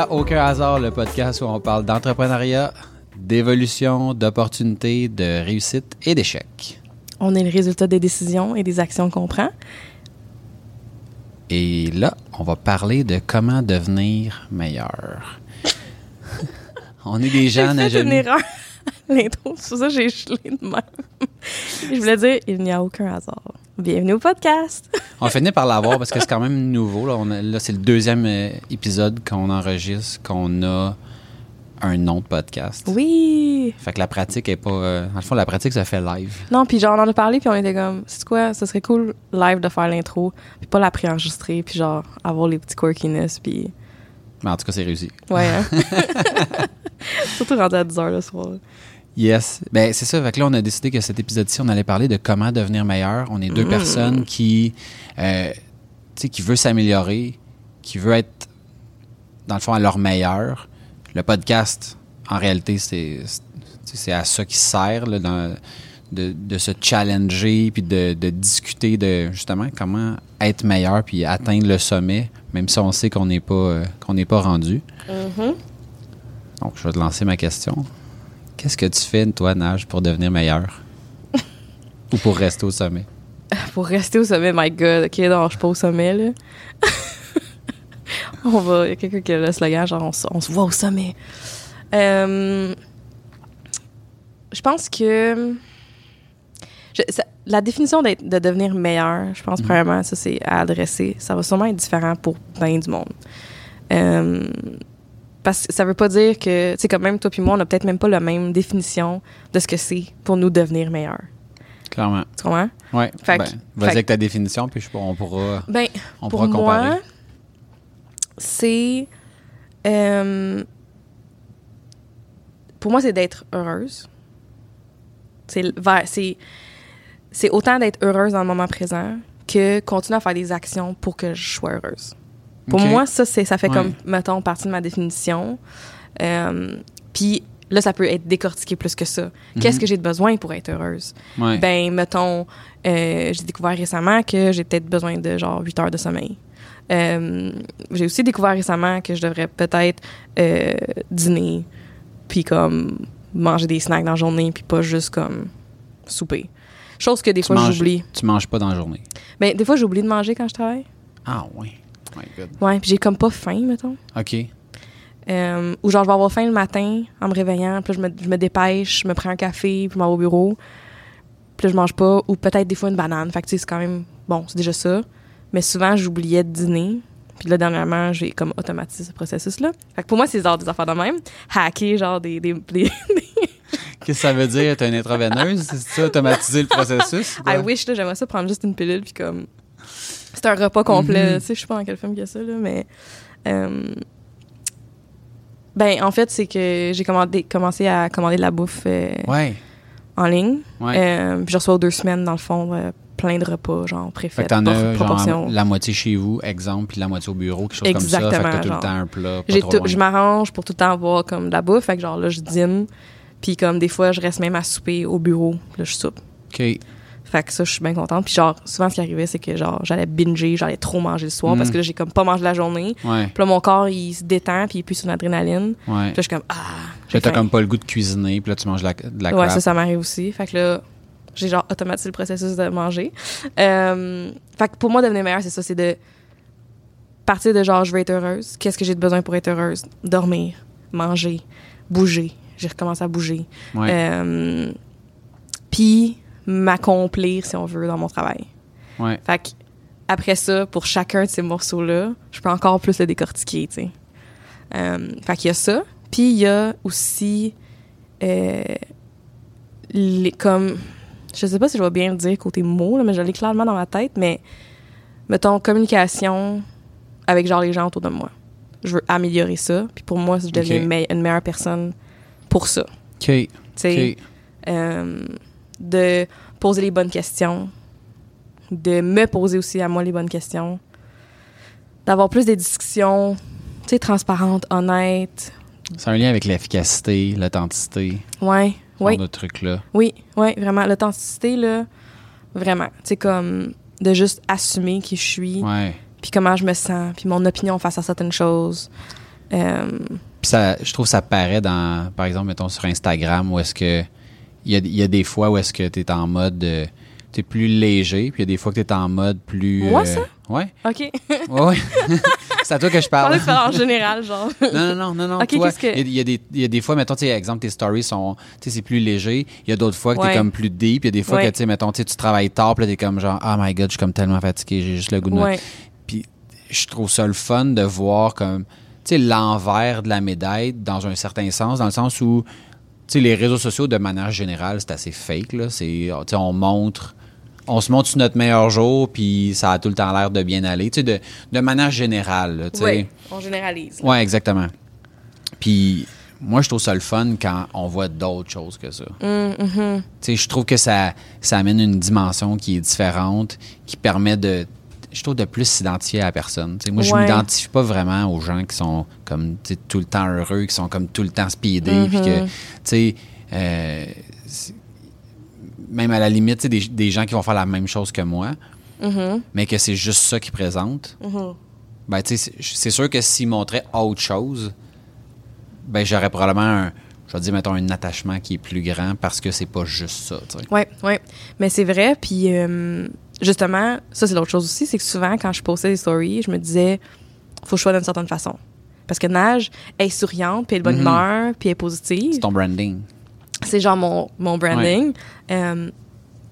À Aucun hasard, le podcast où on parle d'entrepreneuriat, d'évolution, d'opportunités, de réussite et d'échecs. On est le résultat des décisions et des actions qu'on prend. Et là, on va parler de comment devenir meilleur. on est des gens à une erreur. L'intro, c'est ça que j'ai gelé de même. Je voulais dire, il n'y a aucun hasard. Bienvenue au podcast. On finit par l'avoir parce que c'est quand même nouveau. Là, là, c'est le deuxième euh, épisode qu'on enregistre, qu'on a un nom de podcast. Oui. Fait que la pratique est pas. euh, fond, la pratique se fait live. Non, puis genre, on en a parlé, puis on était comme, c'est quoi, ce serait cool live de faire l'intro, puis pas la préenregistrer, puis genre, avoir les petits quirkiness, puis. Mais en tout cas, c'est réussi. Ouais, hein? Surtout rendu à 10 h le soir. Yes. Ben, c'est ça. Fait que là, on a décidé que cet épisode-ci, on allait parler de comment devenir meilleur. On est deux personnes qui, euh, qui veut s'améliorer, qui veut être, dans le fond, à leur meilleur. Le podcast, en réalité, c'est, à ça qui sert, là, dans- de, de se challenger puis de, de discuter de, justement, comment être meilleur puis atteindre le sommet, même si on sait qu'on n'est pas, euh, qu'on n'est pas rendu. Donc, je vais te lancer ma question. Qu'est-ce que tu fais, toi, Nage, pour devenir meilleur? Ou pour rester au sommet? Pour rester au sommet, my god, ok, non, je suis pas au sommet, là. on va, il y a quelqu'un qui a le slogan, genre, on, se- on se voit au sommet. Euh, je pense que. je- ça- la définition de devenir meilleur, je pense, premièrement, ça, c'est à adresser. Ça va sûrement être différent pour bien du monde. Euh, parce que ça veut pas dire que, tu sais, comme même toi puis moi, on a peut-être même pas la même définition de ce que c'est pour nous devenir meilleur. Clairement. Tu comprends? Oui. Ben, Vas-y avec ta définition, puis je, on pourra, Ben, on pour pourra comparer. moi, c'est. euh, pour moi, c'est d'être heureuse. C'est c'est autant d'être heureuse dans le moment présent que continuer à faire des actions pour que je sois heureuse. Pour moi, ça, ça fait Ouais. comme, mettons, partie de ma définition. Euh, Puis là, ça peut être décortiqué plus que ça. Qu'est-ce Mhm. que j'ai de besoin pour être heureuse? Ouais. Ben, mettons, euh, j'ai découvert récemment que j'ai peut-être besoin de genre 8 heures de sommeil. Euh, j'ai aussi découvert récemment que je devrais peut-être euh, dîner, puis comme manger des snacks dans la journée, puis pas juste comme souper. Chose que des Tu fois j'oublie. Tu manges pas dans la journée. Ben, des fois j'oublie de manger quand je travaille. Ah, oui. My God. Ouais, puis j'ai comme pas faim, mettons. OK. Euh, ou genre, je vais avoir faim le matin en me réveillant, puis là, je me, je me dépêche, je me prends un café, puis je m'en vais au bureau. Puis là, je mange pas, ou peut-être des fois une banane. Fait que, tu sais, c'est quand même, bon, c'est déjà ça. Mais souvent, j'oubliais de dîner. Puis là, dernièrement, j'ai comme automatisé ce processus-là. Fait que pour moi, c'est genre des affaires de même. Hacker, genre des. des, des- Qu'est-ce que ça veut dire? T'es une intraveineuse? C'est ça, automatiser le processus? quoi? I wish, là, j'aimerais ça prendre juste une pilule, puis comme. C'est un repas complet. Mhm. Tu sais, je sais pas dans quel film il y a ça, là, mais. euh, ben, en fait, c'est que j'ai commandé, commencé à commander de la bouffe euh, Ouais. en ligne. Ouais. Euh, puis je reçois aux deux semaines, dans le fond, plein de repas, genre fait préfaits, que t'en as genre, la moitié chez vous, exemple, puis la moitié au bureau, quelque chose comme ça. Fait que Exactement, t'as tout le temps un plat. Pas trop tout- je m'arrange pour tout le temps avoir comme de la bouffe. Fait que genre là, je dîne. Puis comme des fois, je reste même à souper au bureau. Là, je soupe. OK. Fait que ça, je suis bien contente. Puis genre, souvent, ce qui arrivait, c'est que genre, j'allais binger, j'allais trop manger le soir Mm. parce que là, j'ai comme pas mangé la journée. Ouais. Puis là, mon corps, il se détend, puis il plus sur l'adrénaline. Puis Ouais. là, je suis comme, ah, Là, t'as comme pas le goût de cuisiner, puis là, tu manges de la, de la Ouais, crap. ça, ça m'arrive aussi. Fait que là, j'ai genre automatisé le processus de manger. Euh, fait que pour moi, devenir meilleur, c'est ça, c'est de partir de genre, je veux être heureuse. Qu'est-ce que j'ai de besoin pour être heureuse? Dormir, manger, bouger. J'ai recommencé à bouger. Ouais. Euh, Puis m'accomplir, si on veut, dans mon travail. ouais. Fait que après ça, pour chacun de ces morceaux-là, je peux encore plus le décortiquer, tu sais. Euh, fait qu'il y a ça. Puis il y a aussi euh, les, comme je sais pas si je vais bien le dire côté mots, là, mais je l'ai clairement dans ma tête, mais mettons communication avec genre les gens autour de moi. Je veux améliorer ça. Puis pour moi, je deviens une meilleure personne pour ça. OK. Tu sais, OK. euh, de poser les bonnes questions, de me poser aussi à moi les bonnes questions, d'avoir plus des discussions, tu sais, transparentes, honnêtes. C'est un lien avec l'efficacité, l'authenticité, Ouais, oui, de trucs-là. oui, oui, vraiment. L'authenticité, là, vraiment. Tu sais, comme de juste assumer qui je suis, puis comment je me sens, puis mon opinion face à certaines choses. Euh, Puis ça, je trouve que ça paraît dans, par exemple, mettons sur Instagram, où est-ce que il y a, y a des fois où est-ce que tu es en mode, euh, tu es plus léger, puis il y a des fois que tu es en mode plus. Moi, ça? Ouais. OK. Ouais, ouais. c'est à toi que je Je parle. de faire en général, genre. Non, non, non, non, non. Ok, toi, qu'est-ce que- il y, a- des, il y a des fois, mettons, tu sais, exemple, tes stories sont, tu sais, c'est plus léger. Il y a d'autres fois que Ouais. t'es comme plus deep. Il y a des fois Ouais. que, tu sais, mettons, tu tu travailles tard, puis là, t'es comme genre, oh my god, je suis comme tellement fatigué, j'ai juste le goût de Ouais. Puis je trouve ça le fun de voir comme, tu sais, l'envers de la médaille dans un certain sens, dans le sens où, tu sais, les réseaux sociaux, de manière générale, c'est assez fake, là. C'est, sais, on montre, on se montre sur notre meilleur jour, puis ça a tout le temps l'air de bien aller. Tu sais, de, de manière générale, là, tu sais. Ouais, on généralise. Ouais, exactement. Puis moi, je trouve ça le fun quand on voit d'autres choses que ça. Tu sais, je trouve que ça, ça amène une dimension qui est différente, qui permet de, je trouve, de plus s'identifier à la personne. Moi, je Ouais. m'identifie pas vraiment aux gens qui sont comme tout le temps heureux, qui sont comme tout le temps speedés, puis que, Mhm. tu sais, euh, même à la limite, des, des gens qui vont faire la même chose que moi, Mhm. mais que c'est juste ça qu'ils présentent. Mhm. Ben, tu sais, c'est- sûr que s'ils montraient autre chose, ben, j'aurais probablement un, je vais dire, mettons, un attachement qui est plus grand parce que c'est pas juste ça, sais. Ouais, ouais. Mais c'est vrai. Puis euh, justement, ça c'est l'autre chose aussi, c'est que souvent quand je postais des stories, je me disais, faut que je sois d'une certaine façon. Parce que Nage elle est souriante, puis elle est de bonne Mhm. humeur, puis elle est positive. C'est ton branding. C'est genre mon, mon branding. Euh,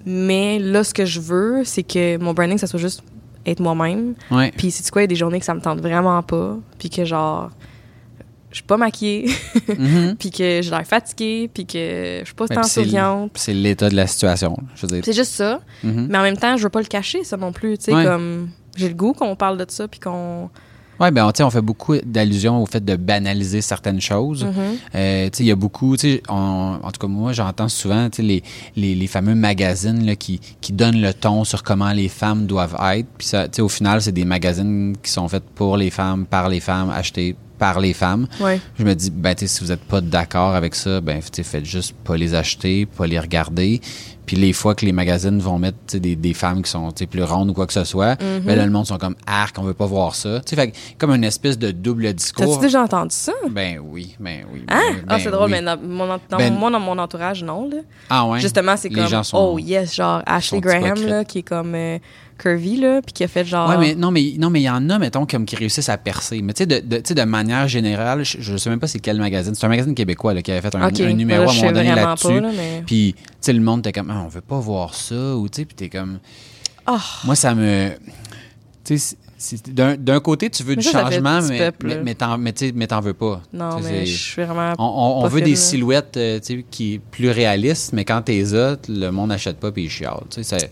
mais là, ce que je veux, c'est que mon branding, ça soit juste être moi-même. Puis c'est quoi, il y a des journées que ça me tente vraiment pas. Puis que genre, suis pas maquillée. Mhm. puis que j'ai l'air fatiguée. Puis que je suis pas Ben, tant souriante. C'est l'état de la situation, je veux dire. C'est juste ça. Mhm. Mais en même temps, je veux pas le cacher, ça non plus. Tu sais, Ouais. comme. J'ai le goût qu'on parle de ça, puis qu'on. Ouais, ben, on, tu sais, on fait beaucoup d'allusions au fait de banaliser certaines choses. Euh, tu sais, il y a beaucoup, tu sais, on- en tout cas, moi, j'entends souvent, tu sais, les, les, les fameux magazines là, qui, qui donnent le ton sur comment les femmes doivent être. Puis ça, tu sais, au final, c'est des magazines qui sont faits pour les femmes, par les femmes, achetés par les femmes. Ouais. Je me dis, ben, si vous n'êtes pas d'accord avec ça, ben, faites juste pas les acheter, pas les regarder. Puis les fois que les magazines vont mettre des, des femmes qui sont plus rondes ou quoi que ce soit, Mhm. ben là, le monde sont comme arc, on veut pas voir ça. Fait comme une espèce de double discours. T'as-tu déjà entendu ça? Ben oui, ben oui. Hein? ben- ah, ben c'est drôle, oui. mais dans mon, en- dans Ben- moi, dans mon entourage, non. Là. Ah ouais? Justement, c'est Les comme. gens sont- Oh, yes, genre Ashley Graham, là, qui est comme euh, curvy, là, puis qui a fait genre. Ouais, mais non, mais non, mais il y en a, mettons, comme qui réussissent à percer. Mais tu sais, de, manière générale, je, je sais même pas c'est quel magazine. C'est un magazine québécois là, qui avait fait un, un numéro là, à un je moment donné là-dessus. pas, là, mais- Puis, tu sais, le monde était comme, ah, on veut pas voir ça, ou tu sais, puis t'es comme, Ah. moi, ça me, tu sais, d'un d'un côté, tu veux Mais du ça, ça changement, mais, mais, t'en, mais, t'en veux pas. Non, mais je suis vraiment. On, on- veut des là. silhouettes euh, tu sais, qui plus réalistes, mais quand t'es autres, le monde n'achète pas puis il chiale. Tu sais, c'est-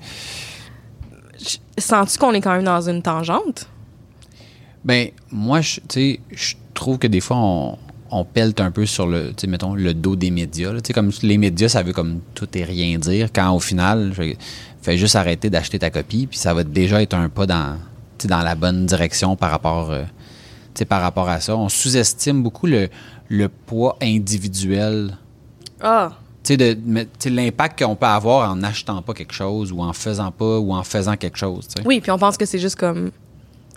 Sens-tu qu'on est quand même dans une tangente? Ben, moi, je, tu sais, je trouve que des fois, on, on pelte un peu sur le, mettons, le dos des médias. là. Tu sais, comme les médias, ça veut comme tout et rien dire, quand au final, je fais juste arrêter d'acheter ta copie, puis ça va déjà être un pas dans, dans la bonne direction par rapport, euh, par rapport à ça. On sous-estime beaucoup le, le poids individuel Ah, de- l'impact qu'on peut avoir en n'achetant pas quelque chose ou en faisant pas ou en faisant quelque chose. oui, puis on pense que c'est juste comme.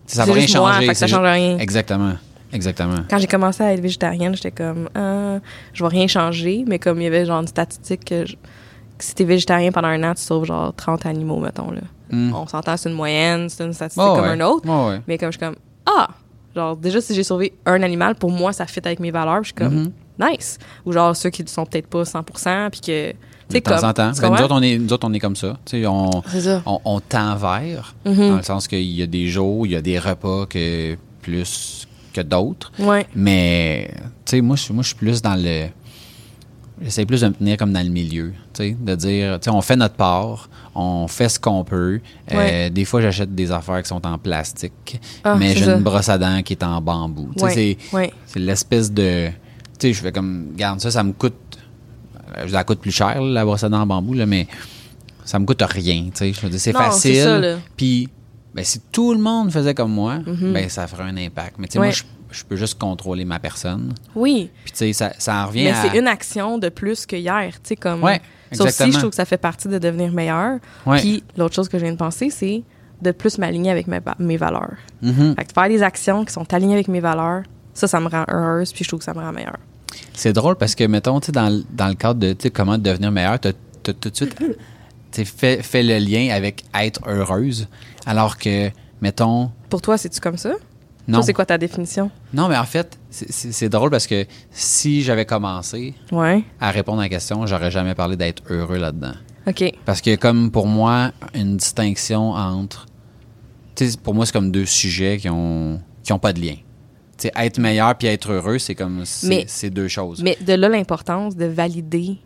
Ça va rien moi, changer. ça change juste- rien. Exactement. Exactement. Quand j'ai commencé à être végétarienne, j'étais comme, ah, je vais rien changer, mais comme il y avait genre une statistique que, je- que si t'es végétarien pendant un an, tu sauves genre 30 animaux, mettons. Là. Mm. On s'entend, c'est une moyenne, c'est une statistique Oh, comme ouais. un autre. Ouais. Mais comme je suis comme, ah, genre déjà si j'ai sauvé un animal, pour moi, ça fit avec mes valeurs, je suis comme, Mhm. Nice. Ou genre ceux qui ne sont peut-être pas 100%, puis que, tu De sais, temps comme. en temps. Ben, nous, comprends? autres, on est, nous autres, on est comme ça. Tu sais, on, C'est ça. on, on tend vers, Mhm. dans le sens qu'il y a des jours, il y a des repas que plus que d'autres. Ouais. Mais, tu sais, moi, je moi, je suis plus dans le. J'essaie plus de me tenir comme dans le milieu, tu sais, de dire, tu sais, on fait notre part, on fait ce qu'on peut. Euh, des fois, j'achète des affaires qui sont en plastique, Ah, mais j'ai une brosse à dents qui est en bambou. Ouais. c'est l'espèce de. Sais, je fais comme. Garde ça, ça me coûte. euh, Ça coûte plus cher, là, la dents en bambou, là, mais ça me coûte rien. Tu sais, je veux dire, c'est facile. Puis, ben, si tout le monde faisait comme moi, Mhm. ben, ça ferait un impact. Mais tu sais, Ouais. moi, je, je peux juste contrôler ma personne. Oui. Puis, tu sais, ça, ça en revient Mais à. c'est une action de plus que hier, tu sais, comme... Ouais, Ça aussi, je trouve que ça fait partie de devenir meilleur. Ouais. Puis l'autre chose que je viens de penser, c'est de plus m'aligner avec mes valeurs. Mhm. Fait que faire des actions qui sont alignées avec mes valeurs, Ça, ça me rend heureuse, puis je trouve que ça me rend meilleure. C'est drôle parce que, mettons, tu sais, dans, le- dans le cadre de comment devenir meilleur, tu as, tout de suite tu sais, fait, fait le lien avec être heureuse. Alors que, mettons, Pour toi, c'est-tu comme ça? non. C'est quoi ta définition? Non, mais en fait, c'est- c'est c'est drôle parce que si j'avais commencé Ouais. à répondre à la question, j'aurais jamais parlé d'être heureux là-dedans. OK. Parce que comme pour moi, une distinction entre... Tu sais, pour moi, c'est comme deux sujets qui ont, qui ont pas de lien. Tu sais, être meilleur puis être heureux, c'est comme... C'est deux choses. Mais de là, l'importance de valider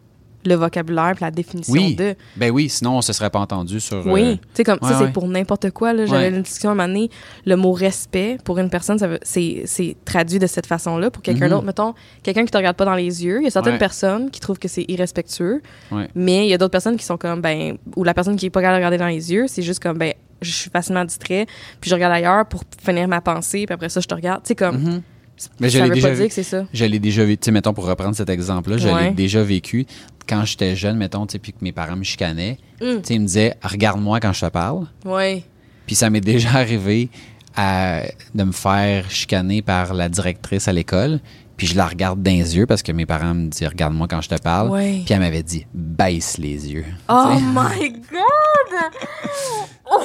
le vocabulaire puis la définition oui, de. ben oui, sinon on se serait pas entendu sur... Oui, euh, tu sais, comme ouais, ça, c'est pour n'importe quoi. là. J'avais Ouais. une discussion à un moment donné, le mot respect, pour une personne, ça c'est traduit de cette façon-là. Pour quelqu'un Mhm. d'autre, mettons, quelqu'un qui te regarde pas dans les yeux, il y a certaines personnes qui trouvent que c'est irrespectueux, mais il y a d'autres personnes qui sont comme, ben, ou la personne qui est pas capable de regarder dans les yeux, c'est juste comme, ben, je suis facilement distrait, puis je regarde ailleurs pour finir ma pensée, puis après ça, je te regarde. Tu sais, comme. Mais je l'ai déjà pas dire que c'est ça. Je l'ai déjà vécu, tu sais, mettons, pour reprendre cet exemple-là, je Ouais. l'ai déjà vécu quand j'étais jeune, mettons, tu sais, puis que mes parents me chicanaient. Mm. Tu sais, ils me disaient, regarde-moi quand je te parle. Oui. Puis ça m'est déjà arrivé à, de me faire chicaner par la directrice à l'école. Puis je la regarde dans les yeux parce que mes parents me disent, regarde-moi quand je te parle. Puis elle m'avait dit, baisse les yeux. Oh my God!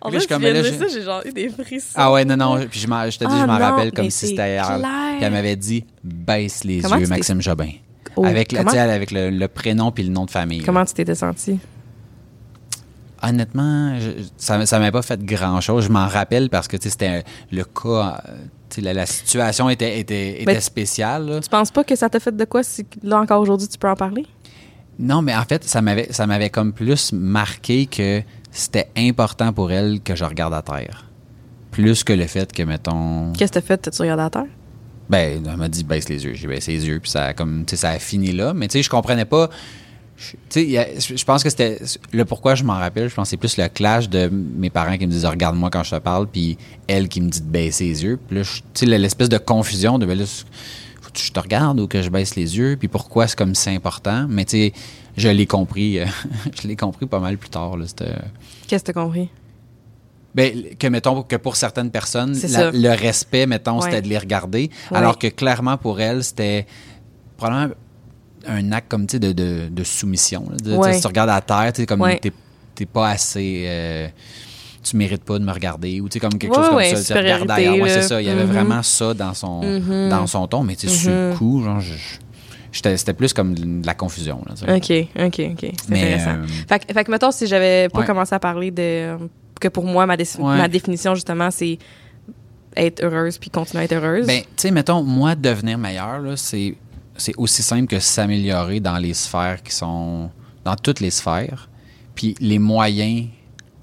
En là, je fait, tu comme, là, je- ça, j'ai genre eu des frissons. Ah ouais, non, non. Puis je, m'en- je te dis, Ah je m'en non, rappelle comme si c'était hier. Puis elle m'avait dit, baisse les Comment yeux, Maxime Jobin. Oh, avec le, avec prénom puis le nom de famille. Comment tu t'étais senti? Honnêtement, je- ça ça m'a pas fait grand-chose. Je m'en rappelle parce que c'était le cas, euh, la, la situation était, était, était spéciale. là. Tu penses pas que ça t'a fait de quoi si là encore aujourd'hui tu peux en parler? Non, mais en fait, ça m'avait, ça m'avait comme plus marqué que c'était important pour elle que je regarde à terre. Plus que le fait que, mettons. Qu'est-ce que t'as fait? T'as-tu regardé à terre? Ben, elle m'a dit baisse les yeux. J'ai baissé les yeux, puis ça a comme, ça a fini là. Mais tu sais, je comprenais pas. Je- pense que c'était le pourquoi je m'en rappelle. Je pense que c'est plus le clash de mes parents qui me disent regarde-moi quand je te parle, puis elle qui me dit de baisser les yeux. Puis là, tu sais, l'espèce de confusion de ben là, faut que je te regarde ou que je baisse les yeux, puis pourquoi c'est comme c'est important. Mais tu sais, je l'ai compris, euh, je l'ai compris pas mal plus tard. C'était- Qu'est-ce que t'as compris? ben, que mettons que pour certaines personnes, la- le respect, mettons, Ouais. c'était de les regarder, Ouais. alors que clairement pour elle, c'était probablement un acte comme tu sais de, de, de soumission. là. De- tu sais, Ouais. Si tu regardes à terre, tu comme Ouais. t'es pas assez. euh, tu mérites pas de me regarder ou tu sais comme quelque Ouais, chose comme ouais, ça. regarde ailleurs. Ouais, c'est ça. Il y avait Mhm. vraiment ça dans son Mhm. dans son ton, mais tu sais sur le Mhm. coup, genre, c'était plus comme de la confusion. Là. OK, OK, OK. C'est Mais, intéressant. euh, Fait, que- fait que, mettons, si j'avais pas commencé à parler de... que pour moi, ma, dé- Ouais. ma définition, justement, c'est être heureuse puis continuer à être heureuse. Ben, tu sais, mettons, moi, devenir meilleur, là, c'est, c'est aussi simple que s'améliorer dans les sphères qui sont. dans toutes les sphères, puis les moyens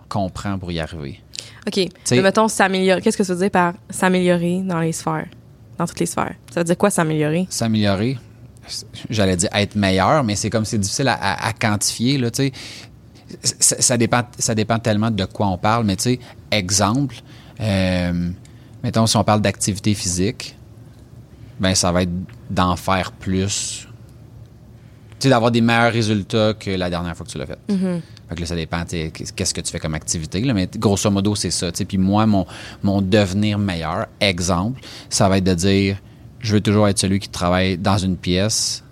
qu'on prend pour y arriver. OK. Mais mettons, s'améliorer. Qu'est-ce que ça veut dire par s'améliorer dans les sphères? Dans toutes les sphères? Ça veut dire quoi, s'améliorer? S'améliorer, j'allais dire être meilleur, mais c'est comme c'est difficile à, à- à quantifier, là. Ça, ça dépend, ça dépend tellement de quoi on parle, mais tu sais, exemple, euh, mettons, si on parle d'activité physique, ben ça va être d'en faire plus. Tu sais, d'avoir des meilleurs résultats que la dernière fois que tu l'as fait. Fait que là, ça dépend, qu'est-ce que tu fais comme activité, là, mais grosso modo, c'est ça. Puis moi, mon, mon devenir meilleur, exemple, ça va être de dire, je veux toujours être celui qui travaille dans une pièce.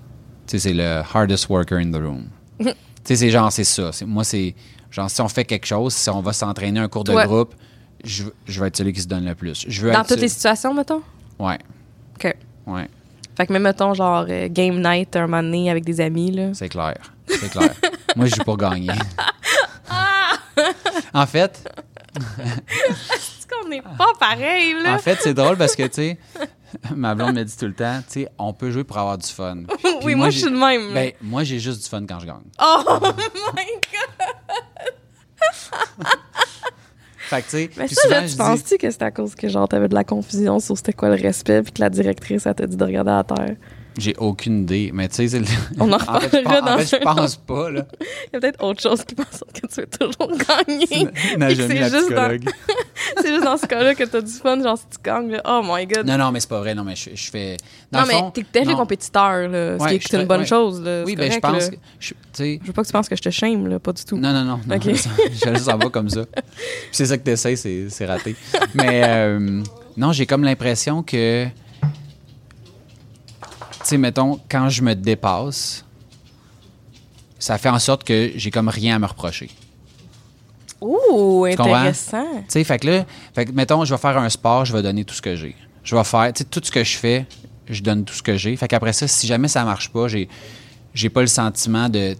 Tu sais, c'est le hardest worker in the room. tu sais, c'est genre, c'est ça. Moi, c'est genre, si on fait quelque chose, si on va s'entraîner un cours de Ouais. groupe, je, je vais être celui qui se donne le plus. Je veux Dans être toutes les situations, mettons? Ouais, OK. Ouais, Fait que même, mettons, genre, euh, game night un moment donné avec des amis, là. c'est clair. C'est clair. Moi, je joue pour gagner. en fait, Est-ce qu'on n'est pas pareil, là? En fait, c'est drôle parce que, tu sais, ma blonde me dit tout le temps, tu sais, on peut jouer pour avoir du fun. Puis oui, moi, je suis de même. Ben, moi, j'ai juste du fun quand je gagne. oh my Fait que, Mais ça, souvent, là, tu dis- penses-tu que c'est à cause que, genre, t'avais de la confusion sur c'était quoi le respect puis que la directrice, elle t'a dit de regarder à terre? J'ai aucune idée, mais tu sais, c'est le- On en en fait, reparlera en dans fait, je pense pas, là. Il y a peut-être autre chose qui pense que tu veux toujours gagner. C'est juste dans- c'est juste dans ce cas-là que t'as du fun, genre, si tu gagnes. Oh my God! Non, non, mais c'est pas vrai, non, mais je, je fais. Dans Non, le mais t'es non. compétiteur, là. Ce Ouais, qui est une bonne chose, là. Oui, ben, je pense là. que. je- Tu sais, Je veux pas que tu penses que je te shame, là. Pas du tout. Non, non, non. non Ok. je le sens pas comme ça. C'est ça que t'essayes, c'est c'est raté. Mais, euh, Non, j'ai comme l'impression que. Tu sais, mettons, quand je me dépasse, ça fait en sorte que j'ai comme rien à me reprocher. Ouh, intéressant. Tu sais, fait que là, fait que, mettons, je vais faire un sport, je vais donner tout ce que j'ai. Je vais faire, tu sais, tout ce que je fais, je donne tout ce que j'ai. Fait qu'après ça, si jamais ça marche pas, j'ai, j'ai pas le sentiment de,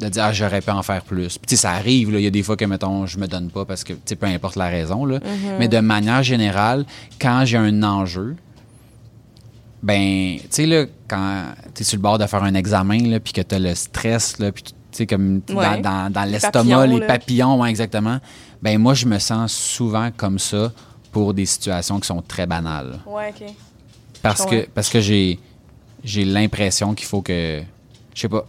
de dire, ah, j'aurais pu en faire plus. Puis, tu sais, ça arrive, là. Il y a des fois que, mettons, je me donne pas parce que, tu sais, peu importe la raison, là. Mais de manière générale, quand j'ai un enjeu, ben, tu sais, là, quand tu es sur le bord de faire un examen, là, puis que tu as le stress, là, puis tu sais, comme Ouais. dans, dans, dans Les l'estomac, papillons, les papillons, ouais, exactement. Ben, moi, je me sens souvent comme ça pour des situations qui sont très banales. Ouais, OK. Parce que, parce que j'ai, j'ai l'impression qu'il faut que. Je sais pas.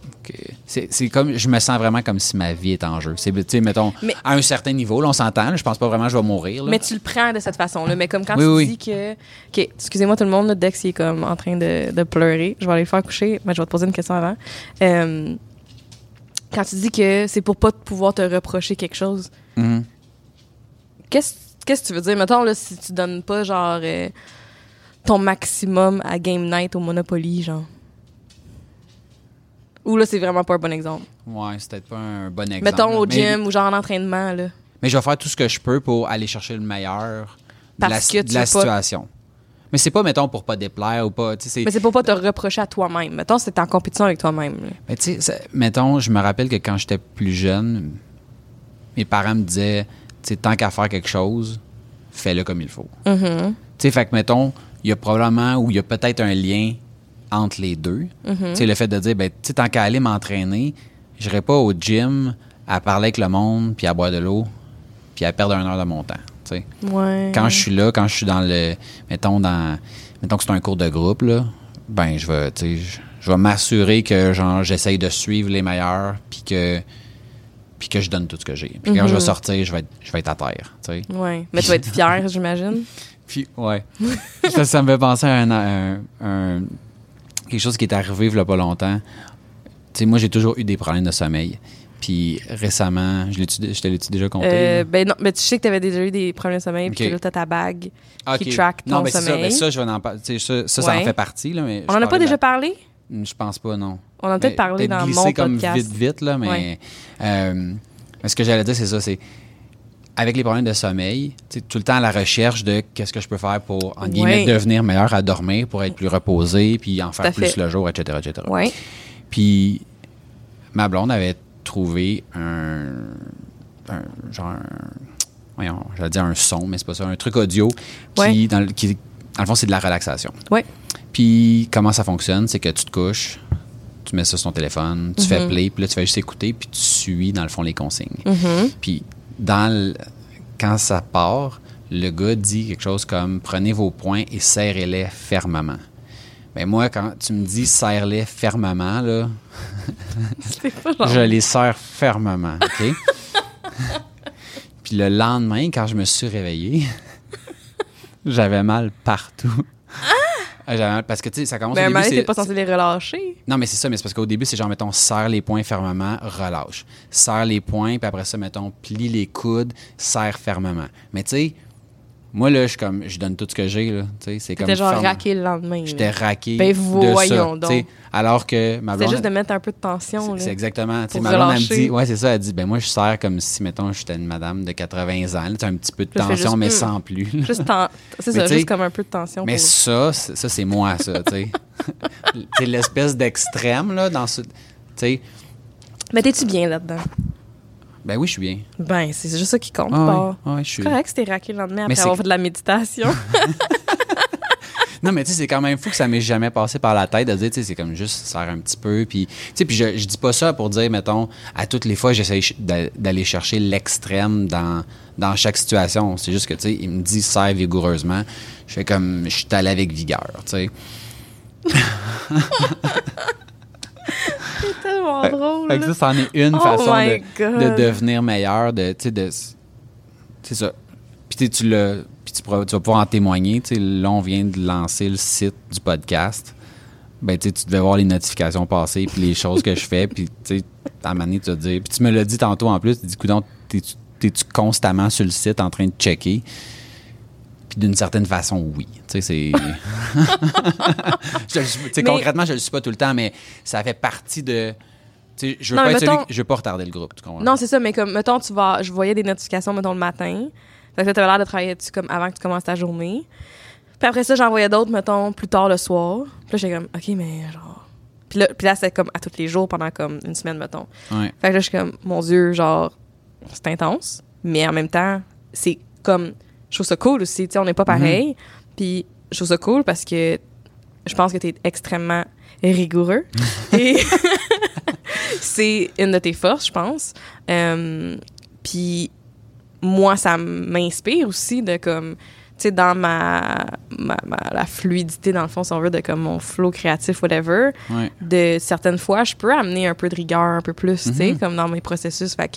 C'est, c'est comme. Je me sens vraiment comme si ma vie est en jeu. C'est, tu sais, mettons, Mais- à un certain niveau, là, on s'entend, là, je pense pas vraiment que je vais mourir. là. Mais tu le prends de cette façon-là. Mais comme quand Oui, tu oui. dis que. OK, excusez-moi tout le monde, là, Dex il est comme en train de, de pleurer. Je vais aller le faire coucher, mais je vais te poser une question avant. Euh, quand tu dis que c'est pour pas pouvoir te reprocher quelque chose, Mhm. qu'est-ce qu'est-ce que tu veux dire? Mettons, là, si tu donnes pas, genre, euh, ton maximum à Game Night au Monopoly, genre. Ou là, c'est vraiment pas un bon exemple. Ouais, c'est peut-être pas un bon exemple. Mettons au mais- gym ou genre en entraînement, là. Mais je vais faire tout ce que je peux pour aller chercher le meilleur de la, Parce que de la veux pas- situation. Mais c'est pas, mettons, pour pas déplaire ou pas. Mais c'est pour pas te reprocher à toi-même. Mettons, c'est en compétition avec toi-même. Mais tu sais, mettons, je me rappelle que quand j'étais plus jeune, mes parents me disaient, tu sais, tant qu'à faire quelque chose, fais-le comme il faut. Mhm. Tu sais, fait que, mettons, il y a probablement ou il y a peut-être un lien entre les deux. Mhm. Sais, le fait de dire, ben, tu sais, tant qu'à aller m'entraîner, je n'irai pas au gym à parler avec le monde, puis à boire de l'eau, puis à perdre une heure de mon temps. Ouais. Quand je suis là, quand je suis dans le. Mettons, dans. Mettons que c'est un cours de groupe, là, ben, je vais, je, vais m'assurer que, genre, j'essaye de suivre les meilleurs, puis que. Puis que je donne tout ce que j'ai. Puis quand je vais sortir, je vais être, je vais être à terre, tu sais. Ouais. Mais tu vas être fier, j'imagine. Puis, ouais. ça, ça me fait penser à un, un- un- quelque chose qui est arrivé il y a pas longtemps. Tu sais, moi, j'ai toujours eu des problèmes de sommeil. Puis récemment, je, je te l'ai-tu déjà compté? Euh, ben non, mais tu sais que tu avais déjà eu des problèmes de sommeil, puis Ok. que là, t'as ta bague Ah, qui track ton non, ben, c'est ça, sommeil. ben, ça, je vais en parler. Tu Ça, ça, ça en fait partie. Là, mais On je en a pas déjà la- parlé? Je pense pas, non. On en a peut-être Mais parlé dans glissé mon comme podcast. vite, vite, là, mais, Ouais. euh, mais ce que j'allais dire, c'est ça, c'est avec les problèmes de sommeil, tout le temps à la recherche de qu'est-ce que je peux faire pour, en guillemets, devenir meilleur à dormir, pour être plus reposé, puis en faire plus fait. le jour, etc., etc. Puis ma blonde avait trouvé un, un genre, un- voyons, j'allais dire un son, mais c'est pas ça, un truc audio qui, dans, le, qui, dans le fond, c'est de la relaxation. Puis comment ça fonctionne, c'est que tu te couches, tu mets ça sur ton téléphone, tu fais play, puis là tu fais juste écouter, puis tu suis dans le fond les consignes. Mhm. Puis dans le- quand ça part, le gars dit quelque chose comme prenez vos poings et serrez-les fermement. Mais moi, quand tu me dis serre-les fermement, là, pas je les serre fermement, OK? Puis le lendemain, quand je me suis réveillé, j'avais mal partout. Ah, parce que, tu sais, ça commence Mais à au début, c'est- t'es pas censé les relâcher. non, mais c'est ça, mais c'est parce qu'au début, c'est genre, mettons, serre les poings fermement, relâche. Serre les poings, puis après ça, mettons, plie les coudes, serre fermement. Mais tu sais, moi, là, je comme, je donne tout ce que j'ai, là. C'est comme. Genre ferme- raqué le lendemain. J'étais raqué. Ben, de voyons ça, donc. Alors que ma blonde. juste de mettre un peu de tension. c'est-. C'est exactement. Pour ma blonde, elle me dit, ouais, c'est ça, elle dit, ben moi, je sers comme si, mettons, j'étais une madame de 80 ans, là, un petit peu de tension, juste, mais hum. sans plus. Juste C'est ça, juste comme un peu de tension. Mais pour- ça, c'est- ça, c'est moi, ça, tu sais. c'est l'espèce d'extrême, là, dans ce. Tu sais, Mais t'es-tu bien là-dedans? Ben oui, je suis bien. Ben, c'est juste ça qui compte. Ah pas. ouais, ouais, je suis. C'est correct si t'es raqué le lendemain après avoir fait de la méditation. Non, mais tu sais, c'est quand même fou que ça m'ait jamais passé par la tête de dire, tu sais, c'est comme juste serre un petit peu. Puis, tu sais, puis je, je dis pas ça pour dire, mettons, à toutes les fois, j'essaie d'aller chercher l'extrême dans, dans chaque situation. C'est juste que, tu sais, il me dit serre vigoureusement. Je fais comme, je suis allé avec vigueur, tu sais. c'est tellement drôle. Fait que ça, c'en est une Oh façon de, de devenir meilleur, de, tu sais, de. C'est ça. Puis tu l'as. Puis tu, pourras- tu vas pouvoir en témoigner. Là, on vient de lancer le site du podcast. Ben, tu devais voir les notifications passer, puis les choses que je fais, puis à un moment donné, tu vas te dire. Puis tu me l'as dit tantôt en plus, tu dis, coudonc, t'es-tu t'es-tu constamment sur le site en train de checker? Puis d'une certaine façon, oui. Tu sais, c'est. Je Mais- Concrètement, je le suis pas tout le temps, mais ça fait partie de. Tu sais, je veux Non, pas être celui- je veux pas retarder le groupe, tu comprends? Non, c'est ça, mais comme, mettons, tu vas, je voyais des notifications, mettons, le matin. Fait que tu avais l'air de travailler dessus comme avant que tu commences ta journée. Puis après ça, j'en voyais d'autres, mettons, plus tard le soir. Puis là, j'étais comme, OK, mais genre. Puis là, puis là c'était comme à tous les jours pendant comme une semaine, mettons. Ouais. Fait que là, je suis comme, mon Dieu, genre, c'est intense. Mais en même temps, c'est comme, je trouve ça cool aussi. Tu sais, on n'est pas pareil. Puis je trouve ça cool parce que je pense que tu es extrêmement rigoureux. Et c'est une de tes forces, je pense. Euh, puis moi, ça m'inspire aussi de comme, tu sais, dans ma, ma, ma- la fluidité, dans le fond, si on veut, de comme mon flow créatif, whatever, Ouais. de certaines fois, je peux amener un peu de rigueur, un peu plus, tu sais, Mhm. comme dans mes processus. Fait que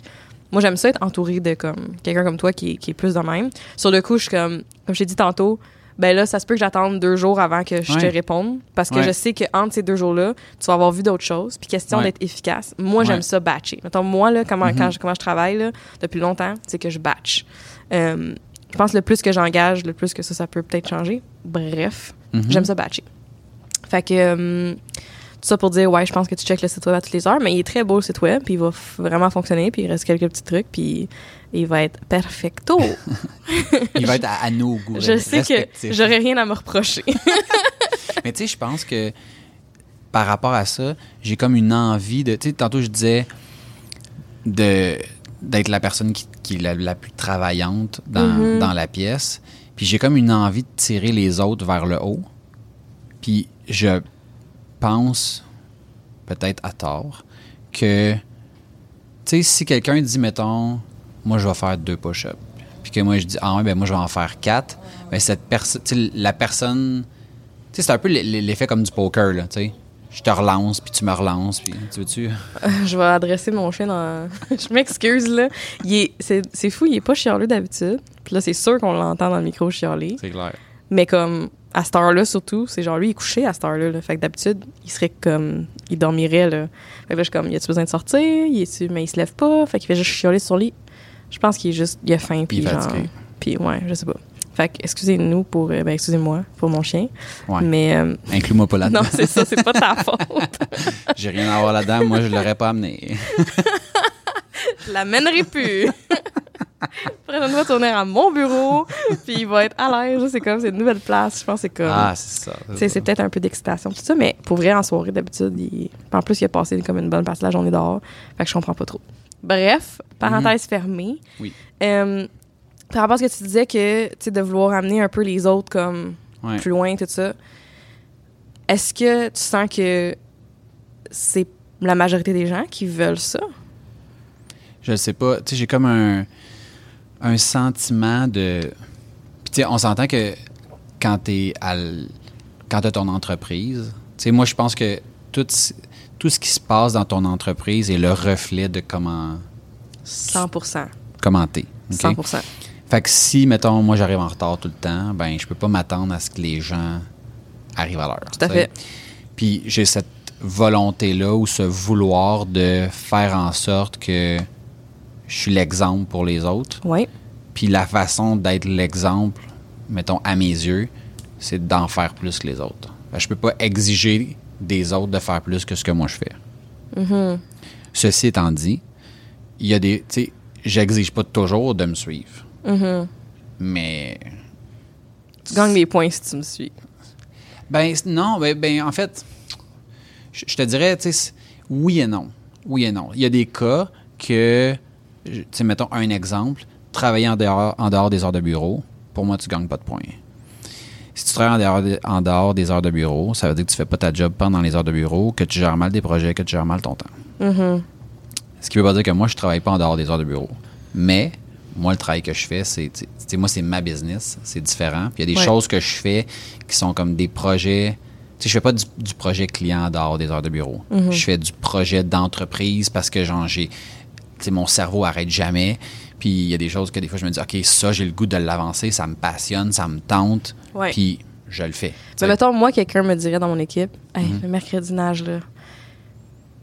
moi, j'aime ça être entourée de comme quelqu'un comme toi qui, est- qui est plus de même. Sur le coup, je suis comme, comme je t'ai dit tantôt, ben là, ça se peut que j'attende deux jours avant que je te réponde. Parce que Ouais. je sais que entre ces deux jours-là, tu vas avoir vu d'autres choses. Puis question Ouais. d'être efficace. Moi, j'aime ça batcher. Mettons, moi, là, comment, Mhm. quand je, comment je travaille là, depuis longtemps, c'est que je batch. Euh, je pense que le plus que j'engage, le plus que ça, ça peut peut-être changer. Bref, Mhm. j'aime ça batcher. Fait que, euh, tout ça pour dire, ouais, je pense que tu checkes le site web à toutes les heures, mais il est très beau le site web, puis il va vraiment fonctionner, puis il reste quelques petits trucs, puis il va être perfecto. Il va être à, à nos goûts. je sais que j'aurais rien à me reprocher. Mais tu sais, je pense que par rapport à ça, j'ai comme une envie de. Tu sais, tantôt je disais de d'être la personne qui, qui est la, la plus travaillante dans, Mhm. dans la pièce. Puis j'ai comme une envie de tirer les autres vers le haut. Puis je pense, peut-être à tort, que, tu sais, si quelqu'un dit, mettons, moi je vais faire deux push-ups, puis que moi je dis, ah ouais, ben moi je vais en faire quatre, ben cette personne, la personne, tu sais, c'est un peu l'effet comme du poker, là, tu sais. Je te relance, puis tu me relances, puis tu veux-tu? je vais adresser mon chien dans. je m'excuse, là. Est- c'est fou, il est pas chialeux d'habitude. Puis là, c'est sûr qu'on l'entend dans le micro chialer. C'est clair. Mais comme, à cette heure-là, surtout, c'est genre, lui, il est couché à cette heure-là. là. Fait que d'habitude, il serait comme. Il dormirait, là. Fait que là, je suis comme, y a-tu besoin de sortir? Il est mais il se lève pas. Fait qu'il fait juste chialer sur lit. Je pense qu'il est juste. Il a faim, puis est genre. fatigué. Puis ouais, je sais pas. Fait que, excusez-nous pour. euh, ben, excusez-moi pour mon chien. Ouais. Mais. euh, Inclus-moi pas là-dedans. non, c'est ça, c'est pas ta faute. J'ai rien à voir là-dedans. Moi, je l'aurais pas amené. Je l'amènerai plus. Prochaine fois, tourner à mon bureau, puis il va être à l'aise. C'est comme, c'est une nouvelle place. Je pense que c'est comme. Ah, c'est ça. C'est peut-être un peu d'excitation, tout ça, mais pour vrai, en soirée, d'habitude, il... en plus, il a passé comme une bonne partie de la journée dehors. Fait que je comprends pas trop. Bref, parenthèse fermée. Oui. Euh, par rapport à ce que tu disais, que, tu sais, de vouloir amener un peu les autres comme Ouais. plus loin, tout ça, est-ce que tu sens que c'est la majorité des gens qui veulent ça? Je sais pas. Tu sais, j'ai comme un, un sentiment de. Puis, tu sais, on s'entend que quand t'es à l- quand ton entreprise, tu sais, moi, je pense que tout, tout ce qui se passe dans ton entreprise est le reflet de comment, 100 comment t'es. OK? 100 Fait que si, mettons, moi, j'arrive en retard tout le temps, ben, je peux pas m'attendre à ce que les gens arrivent à l'heure. Tout à tu fait. Puis j'ai cette volonté-là ou ce vouloir de faire en sorte que je suis l'exemple pour les autres. Oui. Puis la façon d'être l'exemple, mettons, à mes yeux, c'est d'en faire plus que les autres. Je peux pas exiger des autres de faire plus que ce que moi je fais. Mm-hmm. Ceci étant dit, il y a des. Tu sais, j'exige pas toujours de me suivre. Mm-hmm. Mais. Tu gagnes des points si tu me suis. Ben non, ben, ben, en fait, je te dirais, tu sais, oui et non. Oui et non. Il y a des cas que, tu sais, mettons un exemple, travailler en dehors, en dehors des heures de bureau, pour moi, tu gagnes pas de points. Si tu travailles en dehors, de- en dehors des heures de bureau, ça veut dire que tu fais pas ta job pendant les heures de bureau, que tu gères mal des projets, que tu gères mal ton temps. Mhm. Ce qui veut pas dire que moi, je travaille pas en dehors des heures de bureau. Mais, moi, le travail que je fais, c'est, moi, c'est ma business. C'est différent. Puis il y a des Ouais. choses que je fais qui sont comme des projets. Tu sais, je fais pas du, du projet client en dehors des heures de bureau. Je fais du projet d'entreprise parce que, genre, j'ai. Tu sais, mon cerveau arrête jamais. Puis il y a des choses que des fois, je me dis, OK, ça, j'ai le goût de l'avancer, ça me passionne, ça me tente. Ouais. Puis je le fais. Mais mettons, moi, quelqu'un me dirait dans mon équipe, hey, Mhm. le mercredi nage, là,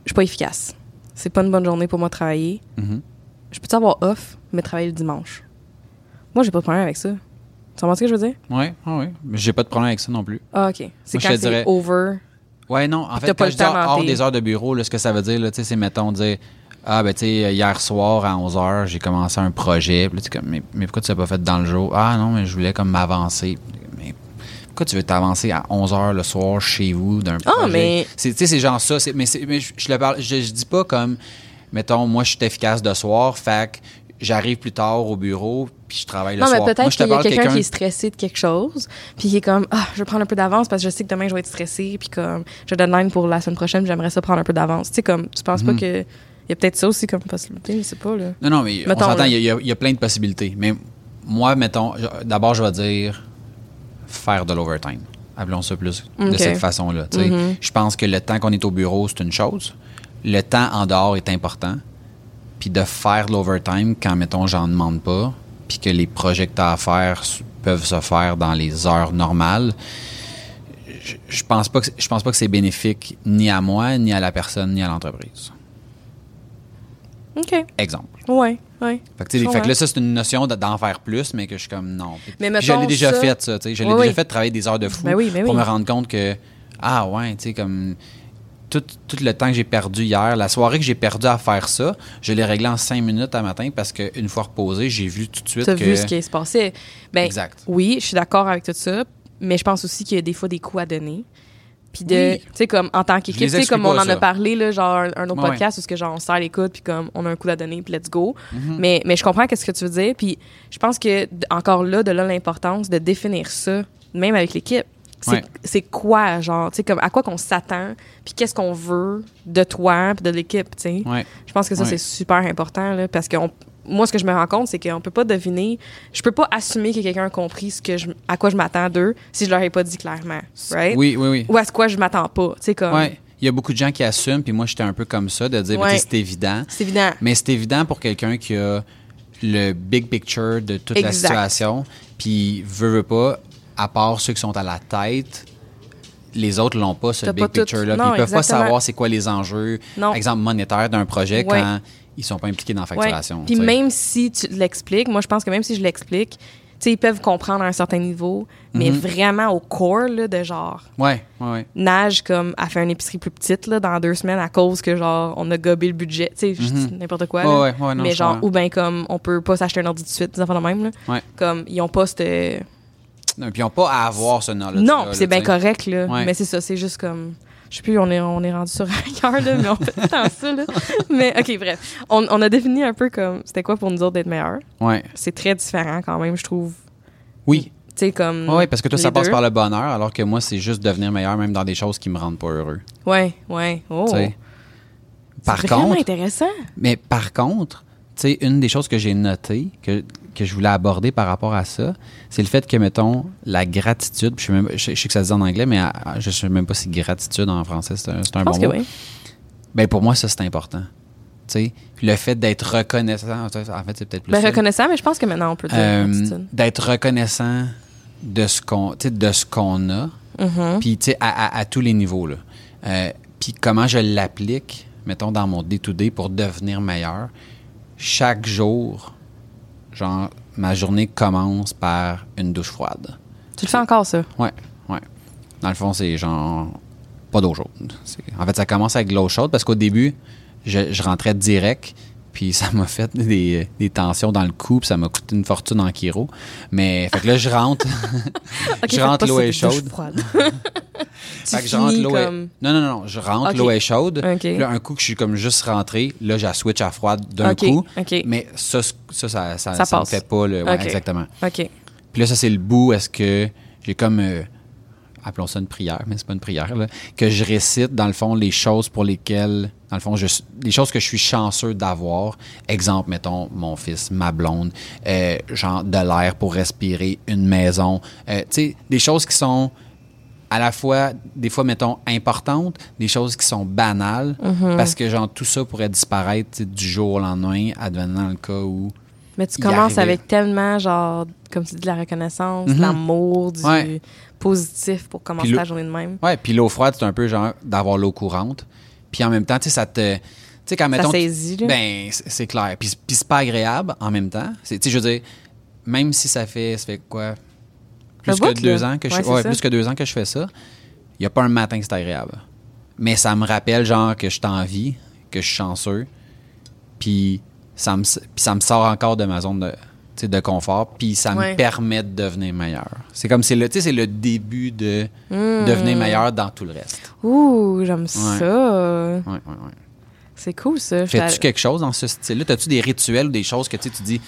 je suis pas efficace. C'est pas une bonne journée pour moi de travailler. Mhm. Je peux-tu avoir off, mais travailler le dimanche? Moi, j'ai pas de problème avec ça. Tu comprends ce que je veux dire? Oui, oui. Mais j'ai pas de problème avec ça non plus. Ah, OK. C'est quand dirais- over. Ouais, non. En fait, quand je dis hors, des heures de bureau, là, ce que ça veut dire, c'est, mettons, dire Ah, ben, tu sais, hier soir à 11 h, j'ai commencé un projet. Puis là, comme, mais, mais pourquoi tu l'as pas fait dans le jour? Ah, non, mais je voulais comme m'avancer. Mais pourquoi tu veux t'avancer à 11 h le soir chez vous d'un Ah, projet? mais- tu sais, c'est genre ça. mais c'est- mais je, je le parle, je, je dis pas comme, mettons, moi, je suis efficace de soir, fait que j'arrive plus tard au bureau, puis je travaille le non, mais soir. Peut-être je qu'il y a quelqu'un qui est stressé de quelque chose, puis qui est comme, ah, je vais prendre un peu d'avance parce que je sais que demain, je vais être stressé, puis comme, j'ai un deadline pour la semaine prochaine, puis j'aimerais ça prendre un peu d'avance. Tu sais, comme, tu penses Mhm. pas que. Il y a peut-être ça aussi comme possibilité, je sais pas, là. Non, non, mais Mettons, on s'entend, il y, a- y y plein de possibilités. Mais moi, mettons, d'abord, je vais dire faire de l'overtime. Appelons ça plus de cette façon-là. Mhm. Je pense que le temps qu'on est au bureau, c'est une chose. Le temps en dehors est important. Puis de faire de l'overtime quand, mettons, j'en demande pas, puis que les projets que tu as à faire peuvent se faire dans les heures normales, je, je pense pas que je pense pas que c'est bénéfique ni à moi, ni à la personne, ni à l'entreprise. OK. Exemple. Ouais, ouais. Fait que, fait que là, ça, c'est une notion de- d'en faire plus, mais que je suis comme non. Mais je l'ai déjà ça- fait, ça. tu sais. Je l'ai Oui, déjà oui. fait travailler des heures de fou Ben oui, ben pour oui. me rendre compte que, ah ouais, tu sais, comme tout, tout le temps que j'ai perdu hier, la soirée que j'ai perdu à faire ça, je l'ai réglé en cinq minutes à matin parce qu'une fois reposé, j'ai vu tout de suite Tu as que. vu ce qui se passait. Ben, Exact. Oui, je suis d'accord avec tout ça, mais je pense aussi qu'il y a des fois des coups à donner. Puis de, Oui. tu sais, comme en tant qu'équipe, tu sais, comme on en ça. a parlé, là, genre un, un autre Ouais. podcast où ce que genre on serre les coudes, puis comme on a un coup à donner, puis let's go. Mhm. mais, mais je comprends qu'est-ce que tu veux dire, puis je pense que encore là, de là l'importance de définir ça, même avec l'équipe. C'est Ouais. quoi, genre, tu sais, comme à quoi qu'on s'attend, puis qu'est-ce qu'on veut de toi, puis de l'équipe, tu sais. Ouais. Je pense que ça, Ouais. c'est super important, là, parce que on- moi, ce que je me rends compte, c'est qu'on peut pas deviner, je peux pas assumer que quelqu'un a compris ce que je, à quoi je m'attends d'eux si je leur ai pas dit clairement, right? Oui, oui, oui. Ou à ce quoi je m'attends pas, tu sais, comme, Ouais. Il y a beaucoup de gens qui assument, puis moi, j'étais un peu comme ça, de dire, ben, Ouais. c'est évident. c'est évident. Mais c'est évident pour quelqu'un qui a le big picture de toute la situation, puis veut, veut pas, à part ceux qui sont à la tête, les autres l'ont pas, ce big picture-là. Ils peuvent pas savoir c'est quoi les enjeux, Non. exemple, monétaires d'un projet Ouais. quand ils sont pas impliqués dans la facturation. Puis même si tu l'expliques, moi, je pense que même si je l'explique, tu sais, ils peuvent comprendre à un certain niveau, mais Mhm. vraiment au core, là, de genre, Ouais, ouais, ouais. Nage comme a fait une épicerie plus petite là, dans deux semaines à cause que genre on a gobé le budget, tu sais, Mhm. n'importe quoi. Là. ouais, ouais, non, mais genre ou bien comme on peut pas s'acheter un ordi tout de suite, des enfants de même là. Ouais. Comme ils ont pas cette Non, Puis ils n'ont pas à avoir ce knowledge Non, c'est bien correct là, mais c'est ça, c'est juste comme je sais plus, on est, on est rendu sur ailleurs, là, mais on fait temps ça. Là. Mais OK, bref. On, on a défini un peu comme c'était quoi pour nous autres d'être meilleurs? Ouais. C'est très différent quand même, je trouve. Oui. Tu sais, comme. Ouais, parce que toi, ça passe deux. par le bonheur, alors que moi, c'est juste devenir meilleur, même dans des choses qui me rendent pas heureux. Ouais, ouais. Oh. tu sais. C'est Par vraiment contre, intéressant. Mais par contre, sais, une des choses que j'ai notées, que, que je voulais aborder par rapport à ça, c'est le fait que, mettons, la gratitude, je sais, même, je, je sais que ça se dit en anglais, mais à- à- je sais même pas si gratitude en français, c'est un, c'est un bon que mot. oui. Ben, pour moi, ça, c'est important. Le fait d'être reconnaissant, en fait, c'est peut-être plus Ben, reconnaissant, mais je pense que maintenant on peut dire Euh, d'être reconnaissant de ce qu'on tu sais, de ce qu'on a puis à, à- à tous les niveaux là Euh, puis comment je l'applique mettons dans mon day-to-day pour devenir meilleur chaque jour genre ma journée commence par une douche froide. Tu le fais encore, ça? ouais ouais. Dans le fond c'est genre pas d'eau chaude. En fait ça commence avec de l'eau chaude parce qu'au début je, je rentrais direct puis ça m'a fait des, des tensions dans le cou, puis ça m'a coûté une fortune en chiro. Mais fait que là, je rentre. Je rentre, l'eau est chaude. Fait que je rentre, l'eau est-. Non, non, non, je rentre, l'eau est chaude. Là, un coup que je suis comme juste rentré, là, j'ai la switch à froide d'un coup. Mais ça, ça, ça, ça, ça, me fait pas. Le, ouais. Exactement. Puis là, ça, c'est le bout. Est-ce que j'ai comme. euh, appelons ça une prière, mais c'est pas une prière, là, que je récite, dans le fond, les choses pour lesquelles, dans le fond, je, les choses que je suis chanceux d'avoir. Exemple, mettons, mon fils, ma blonde, euh, genre de l'air pour respirer, une maison. Euh, tu sais, des choses qui sont à la fois, des fois, mettons, importantes, des choses qui sont banales, Mm-hmm. parce que, genre, tout ça pourrait disparaître du jour au lendemain, advenant le cas où. Mais tu commences avec tellement, genre, comme tu dis, de la reconnaissance, de Mhm. l'amour, du Ouais. positif pour commencer ta journée de même. Ouais, puis l'eau froide, c'est un peu genre d'avoir l'eau courante. Puis en même temps, tu sais, ça te. Tu sais, quand mettons. ça saisit, là. Ben, c'est clair. Puis, puis c'est pas agréable en même temps. Tu sais, je veux dire, même si ça fait, ça fait quoi, plus que deux là. ans que je Ouais, ouais, plus que deux ans que je fais ça. Il n'y a pas un matin que c'est agréable. Mais ça me rappelle genre que je suis en vie, que je suis chanceux. Puis ça me puis ça me sort encore de ma zone de de confort, puis ça Ouais. me permet de devenir meilleur. C'est comme c'est le c'est le début de Hmm. devenir meilleur dans tout le reste. Ouh, j'aime ça. Ouais, ouais, ouais. C'est cool, ça. Fais-tu quelque chose dans ce style-là? As-tu des rituels ou des choses que tu dis,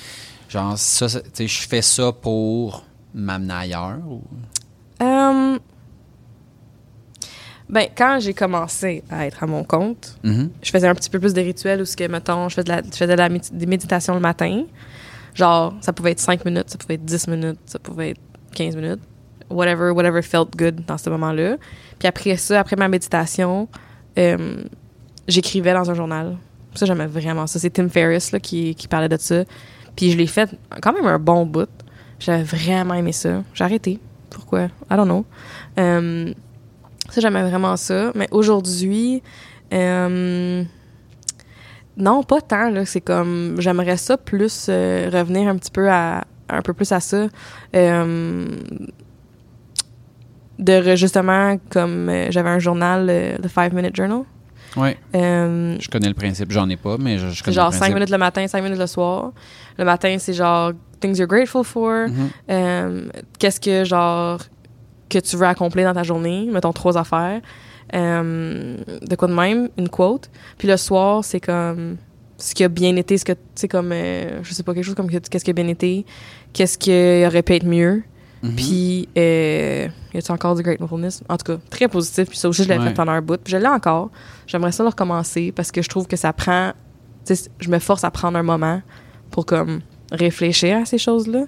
genre, ça, je fais ça pour m'amener ailleurs? Ou... Euh, Ben, quand j'ai commencé à être à mon compte, Mhm. je faisais un petit peu plus de rituels où, ce que, mettons, je faisais de la, je faisais de la médi- des méditations le matin. Genre, ça pouvait être 5 minutes, ça pouvait être 10 minutes, ça pouvait être 15 minutes. Whatever, whatever felt good dans ce moment-là. Puis après ça, après ma méditation, euh, j'écrivais dans un journal. Ça, j'aimais vraiment ça. C'est Tim Ferriss là, qui, qui parlait de ça. Puis je l'ai fait quand même un bon bout. J'avais vraiment aimé ça. J'ai arrêté. Pourquoi? I don't know. Euh, ça, j'aimais vraiment ça. Mais aujourd'hui, euh, non, pas tant. Là. C'est comme, j'aimerais ça plus euh, revenir un petit peu à, un peu plus à ça. Euh, de justement, comme j'avais un journal, le Five Minute Journal. Euh, je connais le principe. J'en ai pas, mais je, je connais genre le 5 principe. minutes le matin, 5 minutes le soir. Le matin, c'est genre things you're grateful for. Mhm. Euh, Qu'est-ce que, genre, que tu veux accomplir dans ta journée. Mettons trois affaires. Euh, de quoi de même, une quote. Puis le soir, c'est comme ce qui a bien été, ce que, sais, comme, euh, je sais pas, quelque chose comme que- qu'est-ce qui a bien été, qu'est-ce qui aurait pu être mieux. Mhm. Puis, euh, y a-tu encore du gratefulness? En tout cas, très positif. Puis ça aussi, je l'avais Ouais. fait pendant un bout. Puis je l'ai encore. J'aimerais ça le recommencer parce que je trouve que ça prend. Tu sais, je me force à prendre un moment pour comme réfléchir à ces choses-là.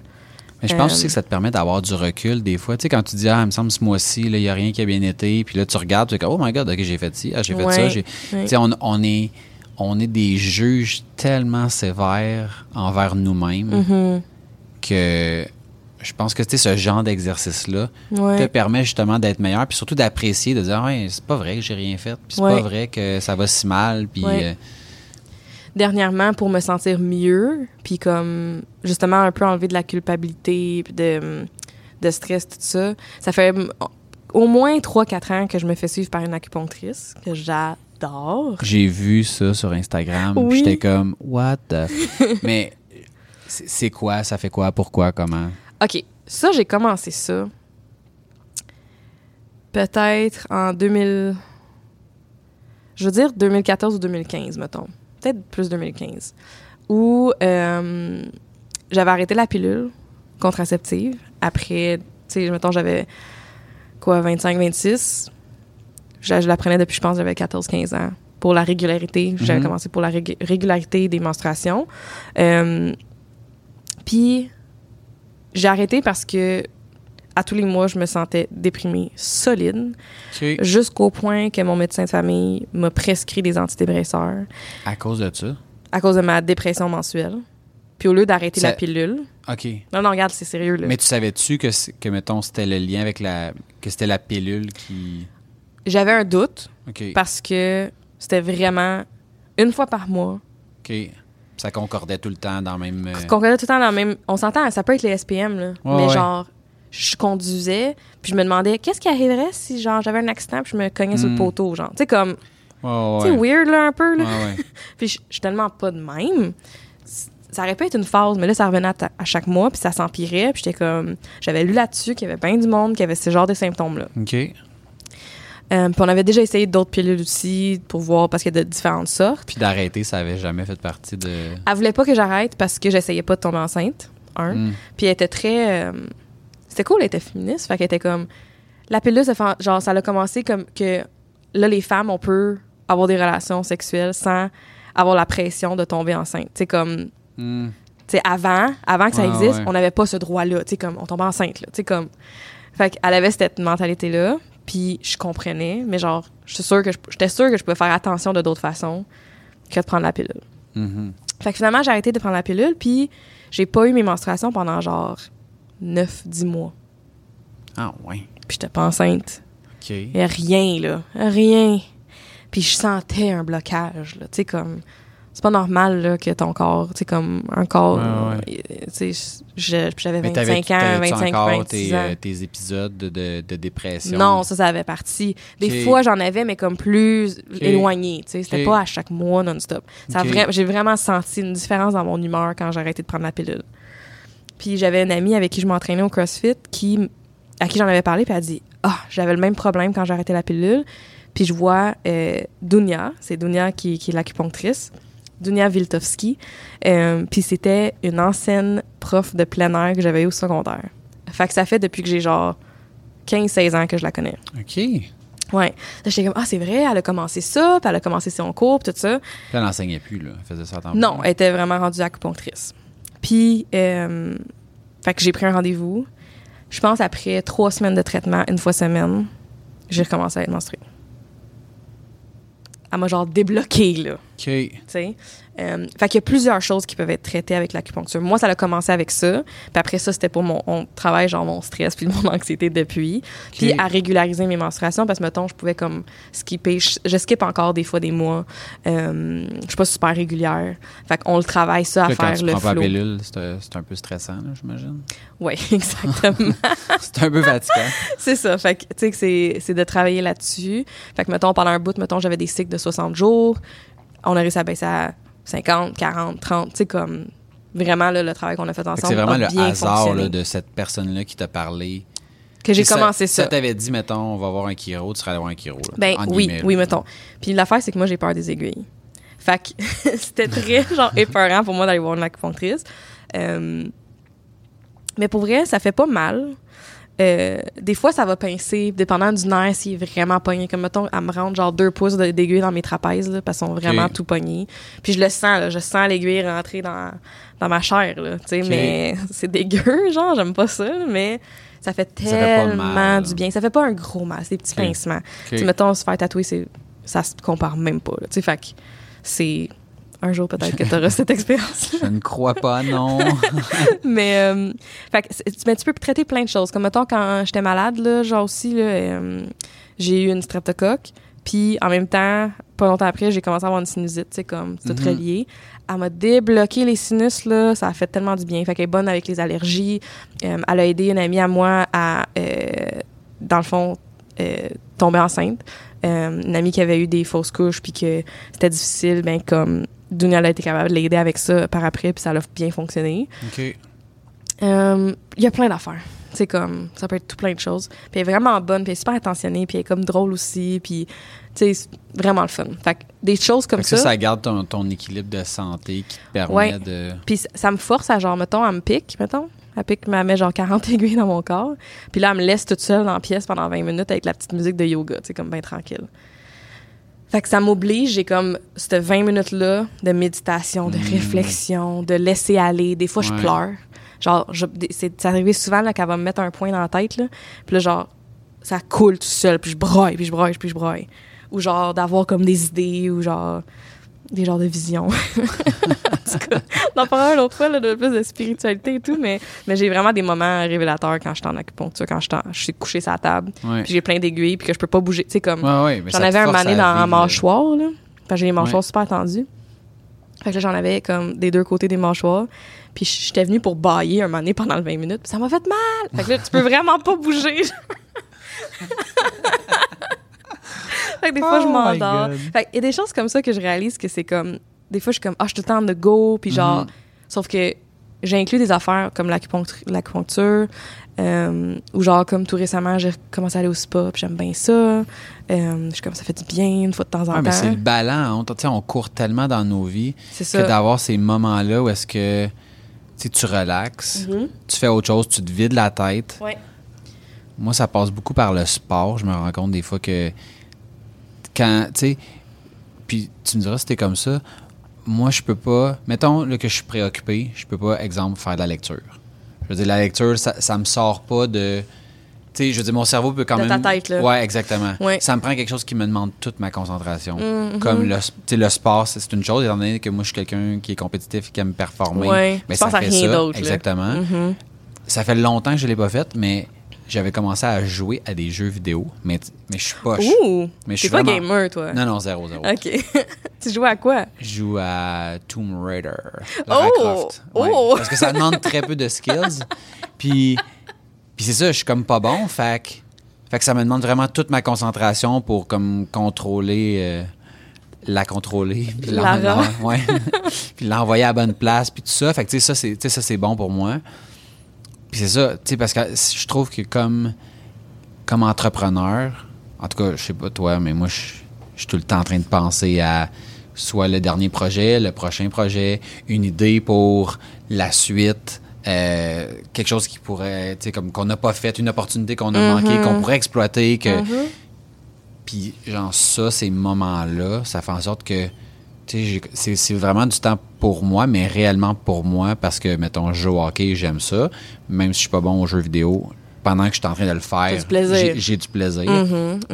Mais je pense Euh, aussi que ça te permet d'avoir du recul des fois. Tu sais, quand tu dis, ah, il me semble ce mois-ci, il n'y a rien qui a bien été, puis là, tu regardes, tu dis, oh my God, OK, j'ai fait ci, ah, j'ai fait Ouais, ça. j'ai- ouais. Tu sais, on, on est, on est des juges tellement sévères envers nous-mêmes Mhm. que je pense que tu sais, ce genre d'exercice-là te permet justement d'être meilleur, puis surtout d'apprécier, de dire, ouais, c'est pas vrai que j'ai rien fait, puis c'est pas vrai que ça va si mal, puis. Euh, Dernièrement, pour me sentir mieux, puis comme justement un peu enlever de la culpabilité, puis de, de stress, tout ça, ça fait au moins 3-4 ans que je me fais suivre par une acupunctrice que j'adore. J'ai vu ça sur Instagram, Oui. j'étais comme, what the. Mais c'est c'est quoi, ça fait quoi, pourquoi, comment? OK, ça, j'ai commencé ça peut-être en 2000... Je veux dire 2014 ou 2015, mettons. Peut-être plus 2015. Où euh, j'avais arrêté la pilule contraceptive après, tu sais, mettons, j'avais quoi, 25, 26. Je, je la prenais depuis, je pense, j'avais 14, 15 ans. Pour la régularité. J'avais Mhm. commencé pour la rég- régularité des menstruations. Euh, Puis, j'ai arrêté parce que à tous les mois, je me sentais déprimée solide, jusqu'au point que mon médecin de famille m'a prescrit des antidépresseurs À cause de ça? à cause de ma dépression mensuelle. Puis au lieu d'arrêter Ça- la pilule, OK. non, non, regarde, c'est sérieux, là. Mais tu savais-tu que, que, mettons, c'était le lien avec la. que c'était la pilule qui. J'avais un doute OK. parce que c'était vraiment une fois par mois. OK. Ça concordait tout le temps dans le même. euh, Qu'on connaît tout le temps dans le même. On s'entend, ça peut être les SPM, là. Ouais, mais ouais. genre, je conduisais, puis je me demandais qu'est-ce qui arriverait si, genre, j'avais un accident, puis je me cognais sur le Mm. poteau, genre. Tu sais, comme. Ouais. Sais, weird, là, un peu, là. Ouais. Puis je je suis tellement pas de même. Ça aurait pu être une phase, mais là, ça revenait à, ta- à chaque mois, puis ça s'empirait. Puis j'étais comme. J'avais lu là-dessus qu'il y avait bien du monde qui avait ce genre de symptômes-là. OK. Euh, puis on avait déjà essayé d'autres pilules aussi pour voir, parce qu'il y a de différentes sortes. Puis d'arrêter, ça avait jamais fait partie de. Elle voulait pas que j'arrête parce que j'essayais pas de tomber enceinte, un. Hmm. Puis elle était très. euh, C'était cool, elle était féministe. Fait qu'elle était comme. La pilule, ça genre, ça a commencé comme que là, les femmes, on peut avoir des relations sexuelles sans avoir la pression de tomber enceinte. Tu sais, comme. Tu sais, avant, avant que ça Ouais, existe, ouais. on n'avait pas ce droit-là. Tu sais, comme, on tombait enceinte, là. Tu sais, comme. Fait qu'elle avait cette mentalité-là, puis je comprenais, mais genre, je suis sûre que je- j'étais sûre que je pouvais faire attention de d'autres façons que de prendre la pilule. Mhm. Fait que finalement, j'ai arrêté de prendre la pilule, puis j'ai pas eu mes menstruations pendant genre 9-10 mois. Ah, ouais. Puis j'étais pas enceinte. OK. Et rien, là. Rien. Puis je sentais un blocage, là. Tu sais, comme. c'est pas normal là, que ton corps, tu sais, comme un corps. Ouais, euh, tu sais, j'avais Mais 25 ans, t'avais-tu 25, encore 26 tes, ans. euh, tes épisodes de, de, dépression? Non, ça, ça avait parti. Des fois, j'en avais, mais comme plus éloigné. Tu sais, c'était pas à chaque mois non-stop. Vra- J'ai vraiment senti une différence dans mon humeur quand j'ai arrêté de prendre la pilule. Puis j'avais une amie avec qui je m'entraînais au CrossFit qui, à qui j'en avais parlé, puis elle a dit Ah, j'avais le même problème quand j'ai arrêté la pilule. Puis je vois euh, Dunia, c'est Dunia qui, qui est l'acupunctrice, Dunia Viltovski. Euh, puis c'était une ancienne prof de plein air que j'avais eu au secondaire. Fait que ça fait depuis que j'ai genre 15-16 ans que je la connais. OK. Puis Ouais. Là, j'étais comme, ah, c'est vrai, elle a commencé ça, puis elle a commencé son cours, puis tout ça. elle n'enseignait plus, là. Elle faisait ça à temps Non, elle était vraiment rendue acupunctrice. Puis, euh, fait que j'ai pris un rendez-vous. Je pense après trois semaines de traitement, une fois semaine, j'ai recommencé à être menstruée. Elle m'a genre débloqué, là. OK. tu sais. Euh, fait qu'il y a plusieurs choses qui peuvent être traitées avec l'acupuncture. Moi, ça a commencé avec ça. Puis après ça, c'était pour mon on travaille, genre mon stress puis mon anxiété depuis. Puis à régulariser mes menstruations parce que, mettons, je pouvais comme skipper. Je, je skip encore des fois des mois. Euh, je suis pas super régulière. Fait qu'on le travaille ça à Là, quand faire tu le prends pas flow. pilule, c'est euh, c'est un peu stressant, j'imagine. Oui, exactement. c'est un peu fatigant. c'est ça. Fait que, tu sais, que c'est, c'est de travailler là-dessus. Fait que, mettons, pendant un bout, mettons, j'avais des cycles de 60 jours. On a réussi à baisser à 50, 40, 30. Tu sais, comme vraiment, là, le travail qu'on a fait ensemble. C'est vraiment a le bien hasard là, de cette personne-là qui t'a parlé. que j'ai commencé si ça. Ça t'avait dit, mettons, on va voir un chiro, tu serais allé voir un chiro. là, Ben oui, guillemets, oui, mettons. Puis l'affaire, c'est que moi, j'ai peur des aiguilles. Fait que c'était très, genre, épeurant pour moi d'aller voir une acupunctrice. Euh, mais pour vrai, ça fait pas mal. Euh, des fois, ça va pincer, dépendant du nerf, s'il est vraiment pogné. Comme, mettons, elle me rentre genre deux pouces d'aiguille dans mes trapèzes, là, parce qu'ils sont vraiment tout pognés. Puis je le sens, là, je sens l'aiguille rentrer dans, dans ma chair, là, tu sais, Ok. mais c'est dégueu, genre, j'aime pas ça, mais ça fait tellement du bien. Ça fait pas un gros mal, c'est des petits Ok. pincements. Mettons, se faire tatouer, ça se compare même pas. Tu sais, fait que c'est un jour peut-être que tu auras cette expérience. Je ne crois pas, non. mais, euh, fait que c'est- mais tu peux traiter plein de choses. Comme mettons, quand j'étais malade, là, genre aussi, là, euh, j'ai eu une streptocoque. Puis en même temps, pas longtemps après, j'ai commencé à avoir une sinusite, tu sais, comme tout Mhm. relié. Elle m'a débloqué les sinus, là. Ça a fait tellement du bien. Fait qu'elle est bonne avec les allergies. Euh, elle a aidé une amie à moi à, euh, dans le fond, tomber enceinte. Une amie qui avait eu des fausses couches puis que c'était difficile, ben comme Dunia a été capable de l'aider avec ça par après puis ça a bien fonctionné. OK. Euh, Il y a plein d'affaires. C'est comme, ça peut être tout plein de choses. Puis elle est vraiment bonne, puis elle est super attentionnée, puis elle est comme drôle aussi, puis tu sais, vraiment le fun. Fait que des choses comme Fait que ça, ça, ça garde ton, ton équilibre de santé qui te permet Ouais. de... puis ça- ça me force à genre, mettons, elle me pique, mettons. Elle pique, elle met genre 40 aiguilles dans mon corps. Puis là, elle me laisse toute seule dans la pièce pendant 20 minutes avec la petite musique de yoga, tu sais, comme bien tranquille. Fait que ça m'oblige, j'ai comme cette 20 minutes-là de méditation, de Mm. réflexion, de laisser aller. Des fois, je pleure. Genre, je- c'est arrivé souvent qu'elle va me mettre un point dans la tête, là. Puis là, genre, ça coule tout seul, puis je broye, puis je broye, puis je broye. Ou genre, d'avoir comme des idées, ou genre, des genres de visions. en tout cas, d'en parler une autre fois, là, de plus de spiritualité et tout, mais, mais j'ai vraiment des moments révélateurs quand je suis en acupuncture, quand je suis en- je suis couchée sur la table, Ouais. puis j'ai plein d'aiguilles, puis que je peux pas bouger. Tu sais, comme, Ouais, ouais, mais j'en avais un mané dans la mâchoire, là. J'ai les mâchoires super tendues. Fait que là, j'en avais comme des deux côtés des mâchoires. Puis j'étais venue pour bailler un mané pendant le 20 minutes. Puis ça m'a fait mal. Fait que là, tu peux vraiment pas bouger. fait que des fois, je Oh m'endors. Qu'il y a des choses comme ça que je réalise que c'est comme... Des fois, je suis comme, ah, je suis tout le temps de go. Puis genre... Mhm. Sauf que j'ai inclus des affaires comme l'acupuncture, euh, ou genre comme tout récemment, j'ai commencé à aller au spa, puis j'aime bien ça. Euh, je suis comme ça fait du bien une fois de temps en Ouais, mais c'est le temps. ballon. On, on court tellement dans nos vies que d'avoir ces moments-là où est-ce que tu relaxes, Mhm. tu fais autre chose, tu te vides la tête. Ouais. Moi, ça passe beaucoup par le sport. Je me rends compte des fois que quand, tu sais, puis tu me diras si t'es comme ça, moi, je peux pas, mettons là, que je suis préoccupé, je peux pas, exemple, faire de la lecture. Je veux dire, la lecture, ça, ça me sort pas de... Tu sais, je veux dire, mon cerveau peut quand De ta même... tête, là. Ouais, exactement. Ouais. Ça me prend quelque chose qui me demande toute ma concentration. Mhm. Comme le, tu sais, le sport, c'est une chose, étant donné que moi, je suis quelqu'un qui est compétitif et qui aime performer. Ouais. Mais ça penses à fait rien ça, d'autre. Exactement. Mhm. Ça fait longtemps que je l'ai pas fait, mais j'avais commencé à jouer à des jeux vidéo, mais, mais je suis pas. Ouh! mais je T'es suis pas vraiment- gamer, toi. Non, non, zéro, zéro. OK. tu joues à quoi? Je joue à Tomb Raider. Lara Oh! Croft. Ouais. Oh! Parce que ça demande très peu de skills. Puis, puis c'est ça, je suis comme pas bon. Fait que, fait que ça me demande vraiment toute ma concentration pour comme contrôler. euh, la contrôler. Puis ouais. l'envoyer à la bonne place. Puis tout ça. Fait que tu sais, ça, c'est tu sais, ça, c'est bon pour moi. Puis c'est ça, tu sais, parce que je trouve que comme, comme entrepreneur, en tout cas, je sais pas toi, mais moi, je je suis tout le temps en train de penser à soit le dernier projet, le prochain projet, une idée pour la suite, euh, quelque chose qui pourrait, tu sais, comme qu'on n'a pas fait, une opportunité qu'on a manquée, qu'on pourrait exploiter, que. Puis, genre, ça, ces moments-là, ça fait en sorte que, c'est vraiment du temps pour moi, mais réellement pour moi, parce que, mettons, je joue au hockey, j'aime ça, même si je suis pas bon aux jeux vidéo. Pendant que je suis en train de le faire, du plaisir. j'ai- du plaisir.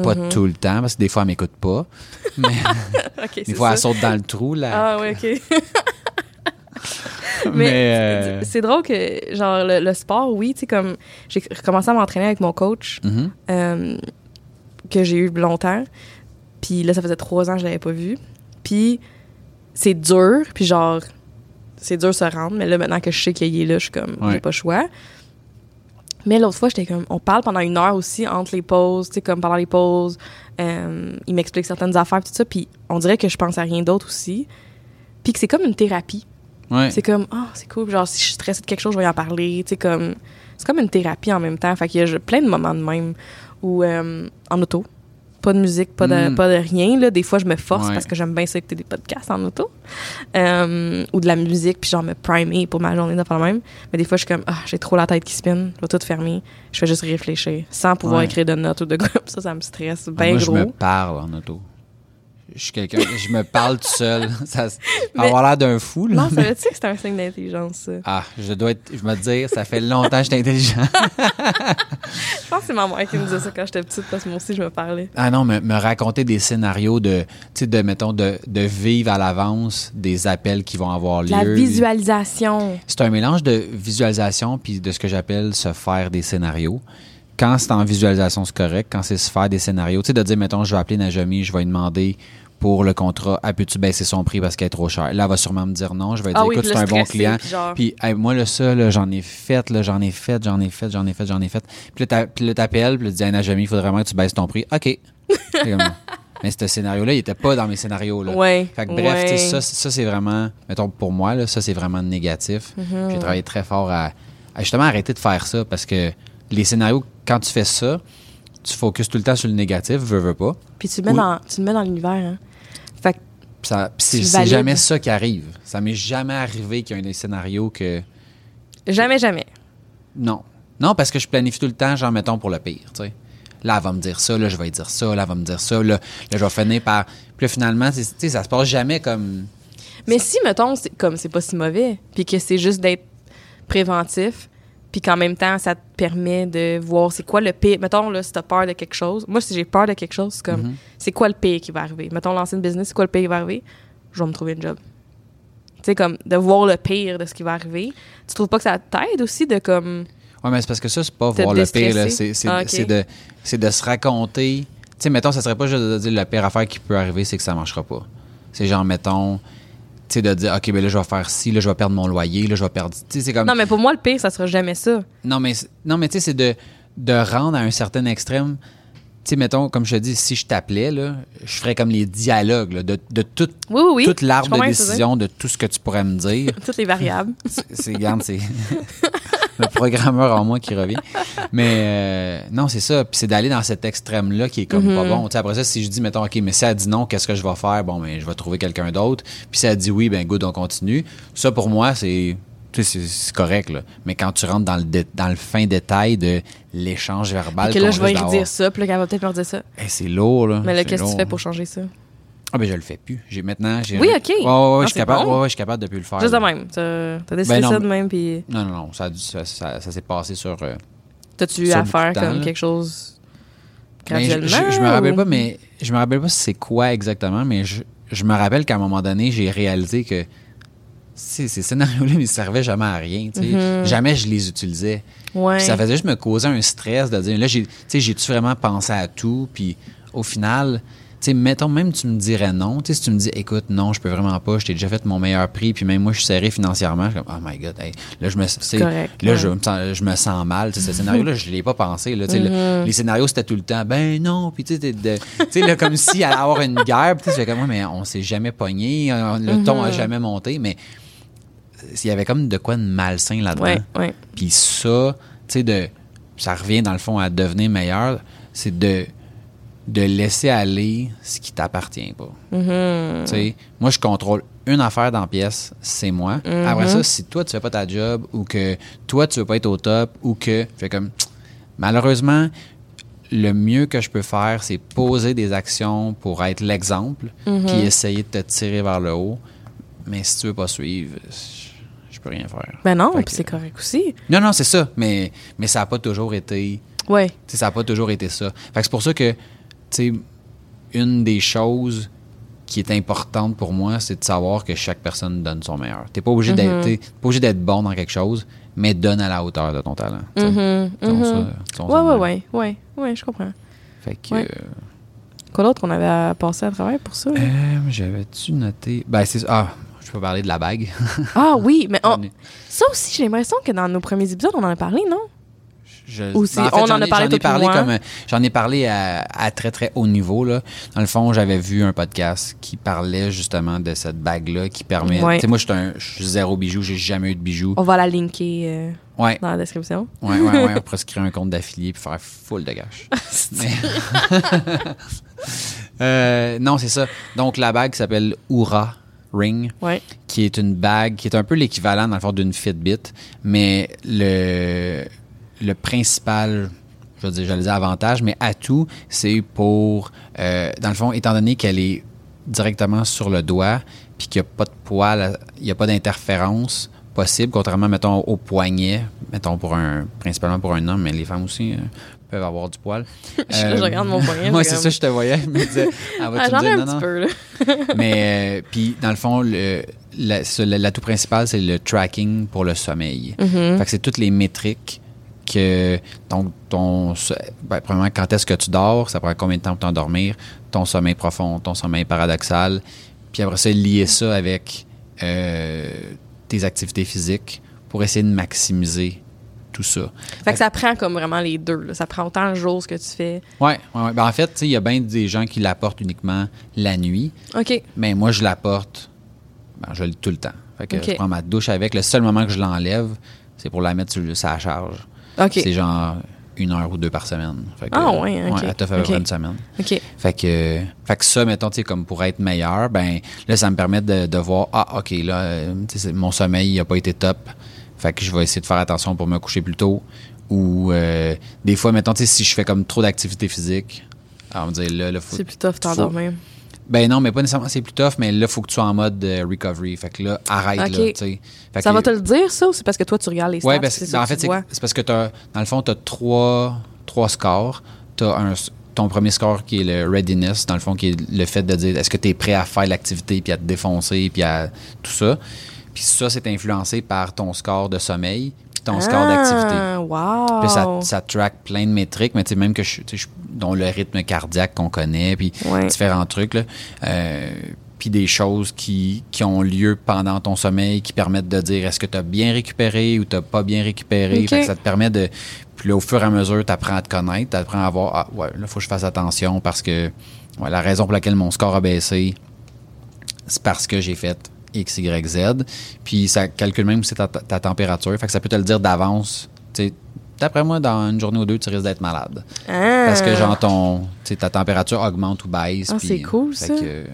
Pas tout le temps, parce que des fois, elle m'écoute pas. Mais des fois, ça. elle saute dans le trou, là. Ah, oui, OK. mais, Mais euh, c'est drôle que, genre, le, le sport, oui, tu sais, comme j'ai recommencé à m'entraîner avec mon coach mhm. euh, que j'ai eu longtemps. Puis là, ça faisait trois ans que je l'avais pas vu. Puis c'est dur, puis genre, c'est dur de se rendre. Mais là, maintenant que je sais qu'il est là, je suis comme, Ouais. j'ai pas le choix. Mais l'autre fois, j'étais comme, on parle pendant une heure aussi entre les pauses, tu sais, comme pendant les pauses. euh, il m'explique certaines affaires, tout ça. Puis on dirait que je pense à rien d'autre aussi. Puis que c'est comme une thérapie. ouais. C'est comme, ah, c'est cool. Genre, si je suis stressée de quelque chose, je vais y en parler. Tu sais, comme, c'est comme une thérapie en même temps. Fait qu'il y a plein de moments de même où, euh, en auto, pas de musique, pas de, Mm. pas de rien. Là. Des fois, je me force Ouais. parce que j'aime bien ça écouter des podcasts en auto. Euh, ou de la musique, puis genre me primer pour ma journée, de faire le même. Mais des fois, je suis comme, ah, j'ai trop la tête qui spinne, je vais tout fermer. Je fais juste réfléchir sans pouvoir Ouais. écrire de notes ou de quoi. Ça, ça me stresse Ah, bien gros. je me parle en auto. Je suis quelqu'un, je me parle tout seul. Ça va Mais- avoir l'air d'un fou, là. Non, ça mais- veut dire que c'est un signe d'intelligence, ça? Ah, je dois être, je me dire, ça fait longtemps que j'étais intelligent. Je pense que c'est ma mère qui me disait ça quand j'étais petite parce que moi aussi, je me parlais. Ah non, me, me raconter des scénarios de, tu sais, de, mettons, de, de vivre à l'avance des appels qui vont avoir lieu. La visualisation. C'est un mélange de visualisation puis de ce que j'appelle se faire des scénarios. Quand c'est en visualisation, c'est correct. Quand c'est se faire des scénarios, tu sais, de dire, mettons, je vais appeler Najami, je vais lui demander pour le contrat, ah, peux-tu baisser son prix parce qu'elle est trop chère? Là, elle va sûrement me dire non. Je vais Ah dire, oui, écoute, c'est un bon client. puis genre- Puis hey, moi, là, ça, là, j'en ai fait, là, j'en ai fait, j'en ai fait, j'en ai fait, j'en ai fait. Puis là, t'appelles, puis là, tu dis, hey, Najami, il faudrait vraiment que tu baisses ton prix. OK. Mais ce scénario-là, il était pas dans mes scénarios. Là. Ouais. Fait que bref, ouais. ça, ça c'est vraiment, mettons pour moi, là, ça c'est vraiment négatif. Mm-hmm. J'ai travaillé très fort à, à justement arrêter de faire ça parce que les scénarios, quand tu fais ça, tu focuses tout le temps sur le négatif, veux, veux pas. Puis tu le mets dans, tu le mets dans l'univers. Hein. Fait que Puis ça- puis c'est jamais ça qui arrive. Ça m'est jamais arrivé qu'il y ait des scénarios que. jamais, jamais. Non. Non, parce que je planifie tout le temps, genre, mettons, pour le pire, tu sais. Là, elle va me dire ça, là, je vais dire ça, là, elle va me dire ça, là, là je vais finir par. Puis là, finalement, tu sais, ça se passe jamais comme. Mais si, mettons, comme c'est pas si mauvais, puis que c'est juste d'être préventif, puis qu'en même temps, ça te permet de voir c'est quoi le pire. Mettons, là, si t'as peur de quelque chose. Moi, si j'ai peur de quelque chose, c'est comme, Mhm. c'est quoi le pire qui va arriver? Mettons, lancer une business, c'est quoi le pire qui va arriver? Je vais me trouver une job. Tu sais, comme, de voir le pire de ce qui va arriver. Tu trouves pas que ça t'aide aussi de, comme... Oui, mais c'est parce que ça, c'est pas voir le pire. C'est Ah, ok. c'est de, c'est de se raconter. Tu sais, mettons, ça serait pas juste de dire la pire affaire qui peut arriver, c'est que ça marchera pas. C'est genre, mettons, sais, de dire, OK, ben là, je vais faire ci, là, je vais perdre mon loyer, là, je vais perdre. C'est comme. Non, mais pour moi, le pire, ça sera jamais ça. Non, mais, non, mais tu sais, c'est de, de rendre à un certain extrême. Tu sais, mettons, comme je te dis, si je t'appelais, là, je ferais comme les dialogues là, de, de tout, Oui, oui, oui. toute l'arbre de décision, de tout ce que tu pourrais me dire. Toutes les variables. C'est- c'est c'est le programmeur en moi qui revient. Mais euh, non, c'est ça. Puis c'est d'aller dans cet extrême-là qui est comme Mm-hmm. pas bon. Tu sais, après ça, si je dis, mettons, OK, mais si elle dit non, qu'est-ce que je vais faire? Bon, ben, je vais trouver quelqu'un d'autre. Puis si elle dit oui, ben, good, on continue. Ça, pour moi, c'est. correct, là. Mais quand tu rentres dans le, dé- dans le fin détail de l'échange verbal, que là, je vais lui dire ça, puis là, elle va peut-être me redire ça. Eh, c'est lourd, là. Mais là, qu'est-ce que tu fais pour changer ça? Ah, ben, je le fais plus. J'ai maintenant. j'ai- Oui, OK. Ouais, ouais, ouais, Ah, je suis capable, bon? ouais, ouais, je suis capable de plus le faire. Juste de là. même. T'as décidé Ben non, ça de même, puis Non, non, non. Ça, ça, ça- ça s'est passé sur. euh, t'as-tu à faire temps, comme là. quelque chose je, graduellement? je, je me rappelle ou- pas, mais je me rappelle pas c'est quoi exactement, mais je, je me rappelle qu'à un moment donné, j'ai réalisé que ces, scénarios-là ne servaient jamais à rien. sais. Jamais je les utilisais. Ouais. Ça faisait juste me causer un stress de dire, là, j'ai-tu vraiment pensé à tout? Puis au final, sais, mettons, même tu me dirais non. Tu si tu me dis, écoute, non, je peux vraiment pas, je t'ai déjà fait mon meilleur prix, puis même moi, je suis serré financièrement, je suis comme, oh my God, hey, là, je me, correct, là, ouais. je, me sens, je me sens mal. Ce scénario-là, je l'ai pas pensé. Là, le- les scénarios, c'était tout le temps, ben non, puis tu sais, comme si allait avoir une guerre, puis tu fais comme, mais on s'est jamais pogné, euh, le ton a jamais monté, mais il y avait comme de quoi de malsain là-dedans. Puis ça, tu sais, de, ça revient dans le fond à devenir meilleur, c'est de, de laisser aller ce qui t'appartient pas. Tu sais, moi, je contrôle une affaire dans la pièce, c'est moi. Après ça, si toi, tu fais pas ta job ou que toi, tu veux pas être au top ou que, je fais comme, malheureusement, le mieux que je peux faire, c'est poser des actions pour être l'exemple, puis essayer de te tirer vers le haut. Mais si tu veux pas suivre, je, je peux rien faire. Ben non, c'est correct aussi. non, non, c'est ça. Mais, mais ça n'a pas toujours été. Ouais. ça n'a pas toujours été ça. Fait que c'est pour ça que, sais, une des choses qui est importante pour moi, c'est de savoir que chaque personne donne son meilleur. T'es pas obligé d'être, obligé d'être bon dans quelque chose, mais donne à la hauteur de ton talent. tu Ouais, ouais, même. ouais, ouais, ouais, je comprends. Fait que, Ouais. Quoi d'autre qu'on avait à passer à travers pour ça? euh, j'avais-tu noté? Ben, c'est Ah, je peux parler de la bague. Ah oui, mais on- ça aussi, j'ai l'impression que dans nos premiers épisodes, on en a parlé, non? Je- Aussi, ben, on en j'en a ai- parlé j'en ai parlé moi. comme j'en ai parlé à, à très très haut niveau là. Dans le fond, j'avais vu un podcast qui parlait justement de cette bague là qui permet. Ouais. Tu sais, moi, je suis un- je suis zéro bijou, j'ai jamais eu de bijoux. On va la linker euh, Ouais, dans la description. ouais, ouais, ouais. On pourrait se créer un compte d'affilié puis faire full de gâches. Mais- Euh, non, c'est ça. Donc la bague s'appelle Oura Ring Ouais. qui est une bague qui est un peu l'équivalent dans le fond d'une Fitbit, mais le, le principal, je veux dire, j'allais dire avantage, mais atout, c'est pour, euh, dans le fond, étant donné qu'elle est directement sur le doigt, puis qu'il n'y a pas de poil, il n'y a pas d'interférence possible, contrairement, mettons, au poignet, mettons, pour un, principalement pour un homme, mais les femmes aussi euh, peuvent avoir du poil. Je- je regarde mon poignet, Moi, c'est ça, je te voyais. Je me disais, ah, Ah, me un non, petit peu, là. Mais euh, puis dans le fond, le, la- l'atout principal c'est le tracking pour le sommeil. Mm-hmm. Fait que c'est toutes les métriques que ton, ben, premièrement quand est-ce que tu dors, ça prend combien de temps pour t'endormir, ton sommeil profond, ton sommeil paradoxal, puis après ça lier ça avec euh, tes activités physiques pour essayer de maximiser tout ça. Fait que ça prend comme vraiment les deux. là. Ça prend autant le jour ce que tu fais. Ouais, ouais, ouais. Ben, en fait, il y a bien des gens qui l'apportent uniquement la nuit. OK. Mais moi, je l'apporte, ben, je l'ai tout le temps. Fait que je prends ma douche avec. Le seul moment que je l'enlève, c'est pour la mettre sur sa charge. C'est genre une heure ou deux par semaine. Fait que, Ah ouais, ok. à peu Ok. près une semaine. OK. Fait que, fait que ça, mettons, tu comme pour être meilleur, ben là, ça me permet de, de voir, ah, OK, là, euh, mon sommeil n'a pas été top. Fait que je vais essayer de faire attention pour me coucher plus tôt. Ou euh, des fois, mettons, si je fais comme trop d'activité physique, alors, on va dire, là, là, faut, C'est plus tough t'endormir. Ben non, mais pas nécessairement, c'est plus tough, mais là, faut que tu sois en mode euh, recovery. Fait que là, arrête, là. Fait Ça que- va te le dire, ça, ou c'est parce que toi, tu regardes les stats? Ouais, ben, c'est ça en fait, c'est parce que t'as, dans le fond, tu as trois, trois scores. Tu as ton premier score qui est le readiness, dans le fond, qui est le fait de dire est-ce que tu es prêt à faire l'activité, puis à te défoncer, puis à tout ça. Puis ça, c'est influencé par ton score de sommeil, puis ton score d'activité. Ah, wow! Puis ça, ça track plein de métriques, mais tu sais, même que je, je- dont le rythme cardiaque qu'on connaît, puis Ouais. différents trucs, là. Euh, puis des choses qui, qui ont lieu pendant ton sommeil qui permettent de dire est-ce que tu as bien récupéré ou tu n'as pas bien récupéré? Ok. Fait que ça te permet de. Puis là, au fur et à mesure, tu apprends à te connaître, tu apprends à voir Ah, ouais, là, il faut que je fasse attention parce que ouais, la raison pour laquelle mon score a baissé, c'est parce que j'ai fait X, Y, Z. Puis ça calcule même aussi ta, ta température. Fait que ça peut te le dire d'avance. Tu sais, D'après moi, dans une journée ou deux, tu risques d'être malade. Ah. Parce que genre ton, ta température augmente ou baisse. Ah, c'est cool, fait ça. Que,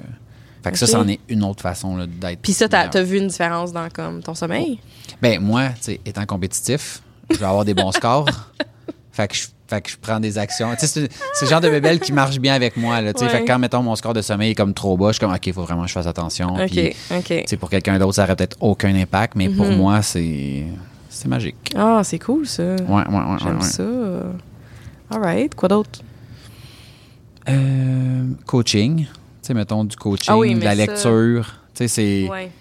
fait que ça, c'en est une autre façon d'être. Puis ça, t'as as vu une différence dans comme, ton sommeil? Ben moi, étant compétitif, je vais avoir des bons scores. Fait que je, fait que je prends des actions. Tu sais, c'est le genre de bébelle qui marche bien avec moi. Là, tu sais. Ouais. Fait que quand, mettons, mon score de sommeil est comme trop bas, je suis comme, OK, il faut vraiment que je fasse attention. OK, Puis, OK. tu sais, pour quelqu'un d'autre, ça n'aurait peut-être aucun impact, mais pour Mhm. moi, c'est c'est magique. Ah, c'est cool, ça. Ouais, ouais, ouais. J'aime ouais, ça. All right. Quoi d'autre? Euh, coaching. Tu sais, mettons du coaching, Ah oui, de la ça- lecture. Tu sais, c'est. Ouais.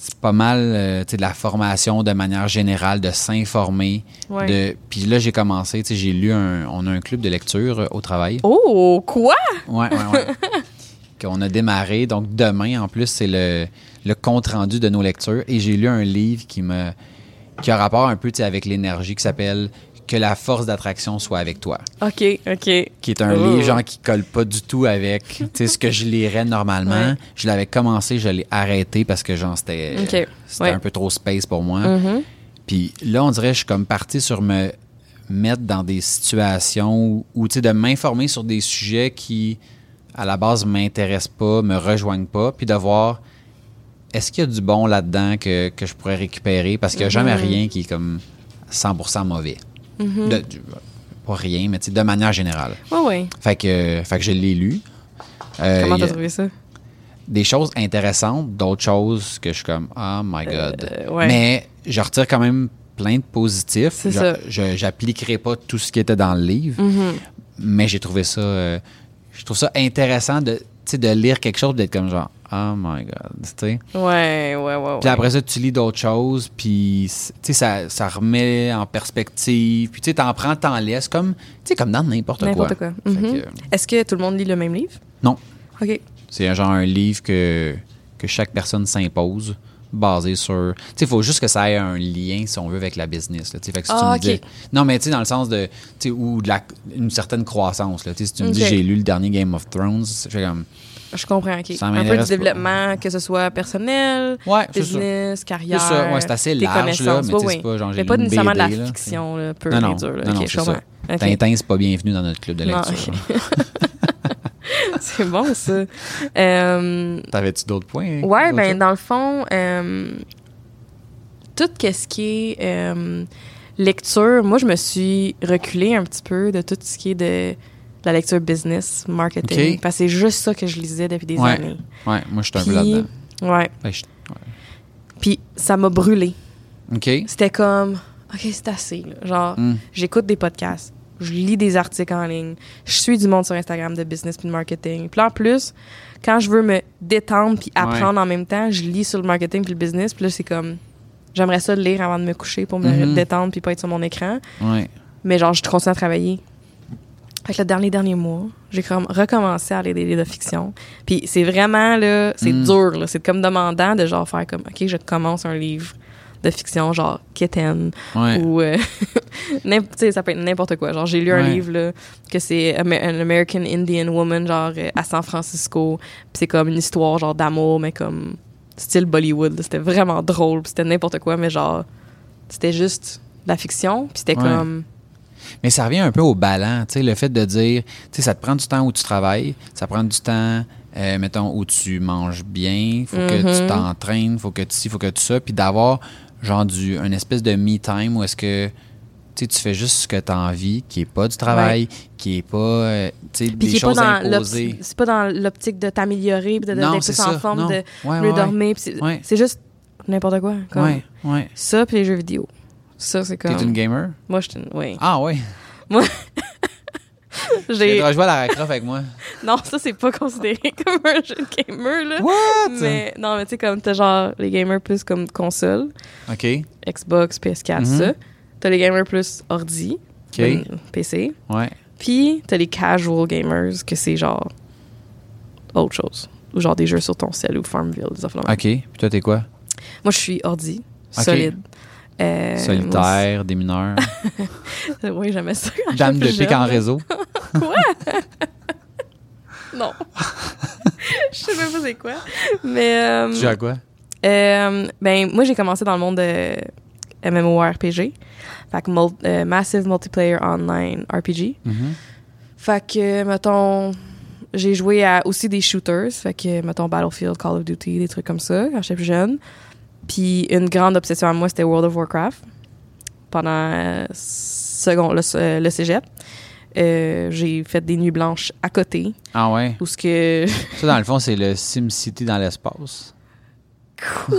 C'est pas mal euh, tu sais, de la formation de manière générale, de s'informer. Ouais. De... Puis là, j'ai commencé, tu sais, j'ai lu un... On a un club de lecture euh, au travail. Oh, quoi? Ouais, ouais, ouais. Qu'on a démarré. Donc, demain, en plus, c'est le, le compte-rendu de nos lectures. Et j'ai lu un livre qui me qui a rapport un peu tu sais, avec l'énergie qui s'appelle Que la force d'attraction soit avec toi. OK, OK. Qui est un Oh. livre, genre, qui colle pas du tout avec tu sais, ce que je lirais normalement. Ouais. Je l'avais commencé, je l'ai arrêté parce que, genre, c'était Ok, c'était ouais. un peu trop space pour moi. Mhm. Puis là, on dirait, je suis comme parti sur me mettre dans des situations où, tu sais, de m'informer sur des sujets qui, à la base, m'intéressent pas, me rejoignent pas, puis de voir est-ce qu'il y a du bon là-dedans que, que je pourrais récupérer, parce qu'il n'y a jamais Mhm. rien qui est comme 100% mauvais. Mhm. De- du- pas rien, mais de manière générale. Ouais, ouais. Fait que, fait que je l'ai lu. Euh, Comment t'as trouvé ça? des choses intéressantes, d'autres choses que je suis comme oh my god. Euh, ouais. Mais je retire quand même plein de positifs. Je- j'appliquerai pas tout ce qui était dans le livre, Mhm. mais j'ai trouvé ça euh, je trouve ça intéressant de de lire quelque chose d'être comme genre oh my god, tu sais? Ouais, ouais, ouais. ouais. Puis après ça, tu lis d'autres choses, puis tu sais, ça, ça remet en perspective, puis tu sais, t'en prends, t'en laisses, comme, tu sais, comme dans n'importe quoi. N'importe quoi. Mhm. que, Est-ce que tout le monde lit le même livre? non, OK. c'est un genre un livre que, que chaque personne s'impose, basé sur. Tu sais, il faut juste que ça ait un lien, si on veut, avec la business. Là, tu sais. fait que si tu Ah, me ok. dis- Non, mais tu sais, dans le sens de. Tu sais, ou de la, une certaine croissance. Là, tu sais, si tu me dis j'ai lu le dernier Game of Thrones, je fais comme. Je comprends, OK. Ça Un peu du pas. développement, que ce soit personnel, Ouais, business, carrière. C'est ça, ouais, c'est assez large, là, mais Oui, c'est pas genre Mais pas nécessairement de la là, fiction, là, pure Non, non, dure. là. non, non, OK, je c'est ça. comprends. OK. Tintin, c'est pas bienvenu dans notre club de lecture. C'est bon, ça. Euh, T'avais-tu d'autres points? Ouais, d'autres ben choses? dans le fond, euh, tout ce qui est euh, lecture, moi je me suis reculée un petit peu de tout ce qui est de la lecture business, marketing, parce que c'est juste ça que je lisais depuis des Ouais. années. Ouais, moi, je suis un peu là-dedans. ouais, Ouais, je- puis ça m'a brûlé. OK. C'était comme, ok, c'est assez. là. Genre, Hmm. j'écoute des podcasts, je lis des articles en ligne, je suis du monde sur Instagram de business puis de marketing. Puis là, en plus, quand je veux me détendre puis apprendre en même temps, je lis sur le marketing puis le business. Puis là, c'est comme, j'aimerais ça lire avant de me coucher pour me Mhm. détendre puis pas être sur mon écran. Ouais. Mais genre, je continue à travailler. Fait que là, dans les derniers mois, j'ai comme recommencé à lire des livres de fiction. Puis c'est vraiment, là, c'est Mm. dur, là. C'est comme demandant de genre faire comme, OK, je commence un livre de fiction, genre Kitten, Ouais. ou euh, n'im- tu sais ça peut être n'importe quoi genre j'ai lu un livre là, que c'est Amer- an American Indian Woman genre euh, à San Francisco puis c'est comme une histoire genre d'amour mais comme style Bollywood c'était vraiment drôle puis c'était n'importe quoi mais genre c'était juste de la fiction puis c'était Ouais. comme Mais ça revient un peu au ballon, tu sais, le fait de dire, tu sais, ça te prend du temps où tu travailles, ça prend du temps, euh, mettons, où tu manges bien, faut que tu t'entraînes, faut que tu ci, faut que tu ça, puis d'avoir, genre, du, une espèce de me-time où est-ce que, tu sais, tu fais juste ce que tu as envie, qui est pas du travail, qui est pas, euh, tu sais, puis des qui choses dans imposées. c'est pas dans l'optique de t'améliorer de, de, Non, plus en ça, forme non. de Ouais, mieux ouais, dormir puis c'est, Ouais. juste n'importe quoi comme Ouais, ouais. ça puis les jeux vidéo ça c'est T'es comme une gamer? moi je suis une- oui Ah, ouais. j'ai Je jouer à la Croft avec moi. Non, ça, c'est pas considéré comme un jeu de gamer, là. What? Mais non, mais tu sais, comme t'as genre les gamers plus comme console, OK. Xbox, PS4, Mhm. ça. T'as les gamers plus ordi, OK. ben, PC. Ouais. Puis t'as les casual gamers, que c'est genre autre chose. Ou genre des jeux sur ton cell ou Farmville, des affaires. OK. Puis toi, t'es quoi? Moi, je suis ordi, solide. Euh, Solitaire, des mineurs. Oui, j'aimais ça. quand Dame de pique en réseau. Non. Je sais même pas c'est quoi. Mais. euh, Tu joues à quoi? Euh, ben, moi, j'ai commencé dans le monde de MMORPG. Fait que mul- Massive Multiplayer Online RPG. Mhm. Fait que, mettons, j'ai joué à aussi des shooters. Fait que, mettons, Battlefield, Call of Duty, des trucs comme ça, quand j'étais plus jeune. Puis une grande obsession à moi, c'était World of Warcraft. Pendant euh, second, le, euh, le cégep. Euh, j'ai fait des nuits blanches à côté. Ah ouais? Où ce que... Ça, dans le fond, c'est le SimCity dans l'espace. Quoi?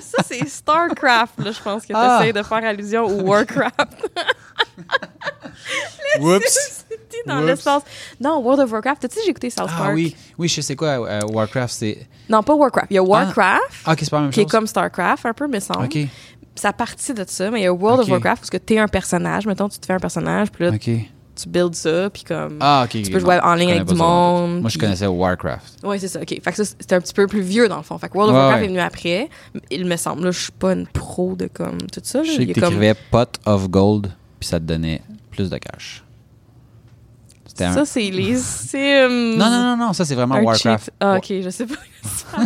Ça, c'est StarCraft, là, je pense que tu Ah. de faire allusion au Warcraft. Oups! Dans l'espace. Non, World of Warcraft. Tu sais, j'ai écouté South Park? Ah oui, oui, je sais quoi, euh, Warcraft, c'est... Non, pas Warcraft. Il y a Warcraft, Ah, ok, c'est pas la même qui est comme StarCraft, un peu, me semble. Ok, Ça partie de ça, mais il y a World of Warcraft, parce que t'es un personnage. Mettons, tu te fais un personnage, puis là, tu builds ça, puis comme. Ah, ok. tu peux jouer en ligne avec du monde. Moi, je puis- connaissais Warcraft. Oui, c'est ça. OK. Fait que ça, c'était un petit peu plus vieux, dans le fond. Fait que World of Ouais, Warcraft ouais. est venu après. Il me semble. Là, je suis pas une pro de comme tout ça. là. Je sais Il que comme- t'écrivais pot of gold, puis ça te donnait plus de cash. Un... Ça, c'est les. Euh, Non, non, non, non, ça c'est vraiment un Warcraft. cheat. Ah, OK, je sais pas.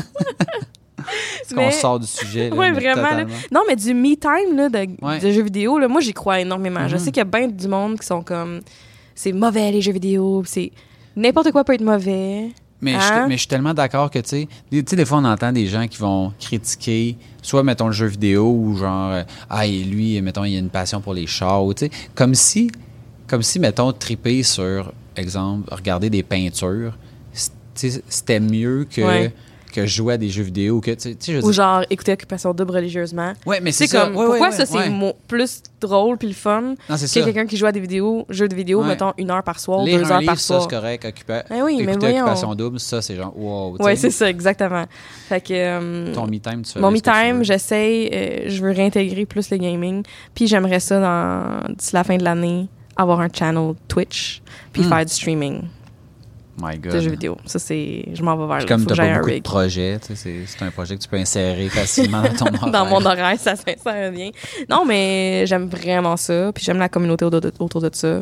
Est-ce qu'on Mais- sort du sujet? Là, Ouais, mais vraiment, là. Non, mais du me time là, de, Ouais. de jeux vidéo, là, moi, j'y crois énormément. Je Mhm. sais qu'il y a bien du monde qui sont comme. C'est mauvais, les jeux vidéo. C'est. N'importe quoi peut être mauvais. Mais, je, Hein? mais je suis tellement d'accord que, tu sais, des- des fois, on entend des gens qui vont critiquer, soit, mettons, le jeu vidéo, ou genre, euh, ah, et lui, mettons, il a une passion pour les chars, ou, tu sais, comme si, comme si, mettons, triper sur, exemple, regarder des peintures, c'était mieux que, Ouais. que jouer à des jeux vidéo, que, tu sais, tu sais, je veux Ou genre écouter Occupation Double religieusement. Ouais, mais c'est ça. comme. Ouais, pourquoi ouais, ça, c'est ouais. plus drôle puis le fun Non, c'est que ça. quelqu'un qui joue à des vidéos, jeux de vidéo, mettons, une heure par soir, Lire deux un heures livre, par ça, soir. c'est correct. Occupa... Ben oui, Écouter. Occupation double, ça, c'est genre, wow. sais. c'est ça, exactement. Fait que. euh, Ton me time, tu fais Mon me time, j'essaye, euh, je veux réintégrer plus le gaming. Puis j'aimerais ça, dans, d'ici la fin de l'année, avoir un channel Twitch, puis Hmm. faire du streaming My God. de jeux vidéo. Ça, c'est. Je m'en vais vers Puis là. comme tu pas un beaucoup de projets, tu sais, c'est un projet que tu peux insérer facilement dans ton horaire. Dans mon horaire, ça s'insère bien. Non, mais j'aime vraiment ça. Puis j'aime la communauté autour de, autour de ça.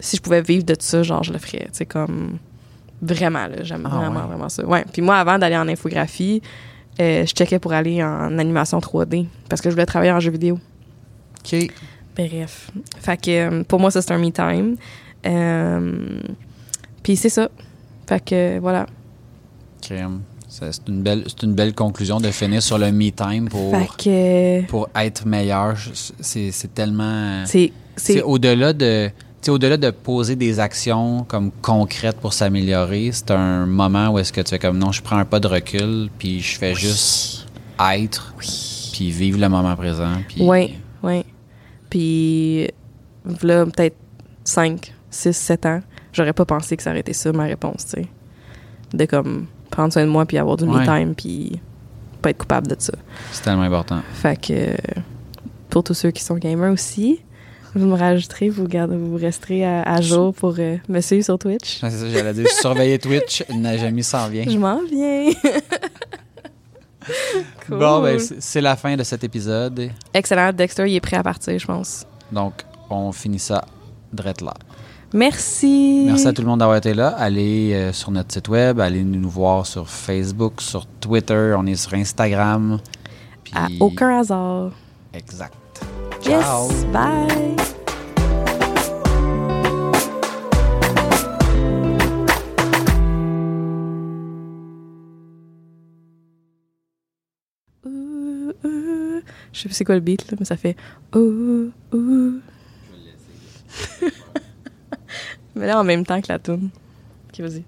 Si je pouvais vivre de ça, genre, je le ferais. Tu sais, comme. Vraiment, là. J'aime Ah, vraiment, ouais. vraiment ça. Ouais. Puis moi, avant d'aller en infographie, euh, je checkais pour aller en animation 3D parce que je voulais travailler en jeu vidéo. OK. Bref. Fait que euh, pour moi, ça, c'est un me time. Euh, Puis c'est ça. Fait que voilà. Ça, C'est une, belle, c'est une belle conclusion de finir sur le me time pour, que pour être meilleur. C'est c'est tellement. c'est. Au-delà de. au-delà de poser des actions comme concrètes pour s'améliorer, c'est un moment où est-ce que tu fais comme non, je prends un pas de recul, puis je fais juste être, puis vivre le moment présent. Puis Oui, oui. Puis là, peut-être 5, 6, 7 ans, j'aurais pas pensé que ça aurait été ça ma réponse, tu sais. De comme prendre soin de moi puis avoir du Ouais. me time puis pas être coupable de ça. c'est tellement important. Fait que pour tous ceux qui sont gamers aussi, vous me rajouterez, vous, gardez, vous resterez à, à jour pour euh, me suivre sur Twitch. C'est ça, j'allais dire. Surveiller Twitch, Najami s'en vient. Je m'en viens. Cool. Bon, ben, c'est la fin de cet épisode. Excellent. Dexter, il est prêt à partir, je pense. Donc, on finit ça drette là. Merci. Merci à tout le monde d'avoir été là. Allez euh, sur notre site web, allez nous voir sur Facebook, sur Twitter, on est sur Instagram. Puis- À aucun hasard. Exact. Ciao. Yes. Bye. Je sais pas c'est quoi le beat, là, mais ça fait. Ouh, ouh. mais là, en même temps que la tune. Ok, vas-y.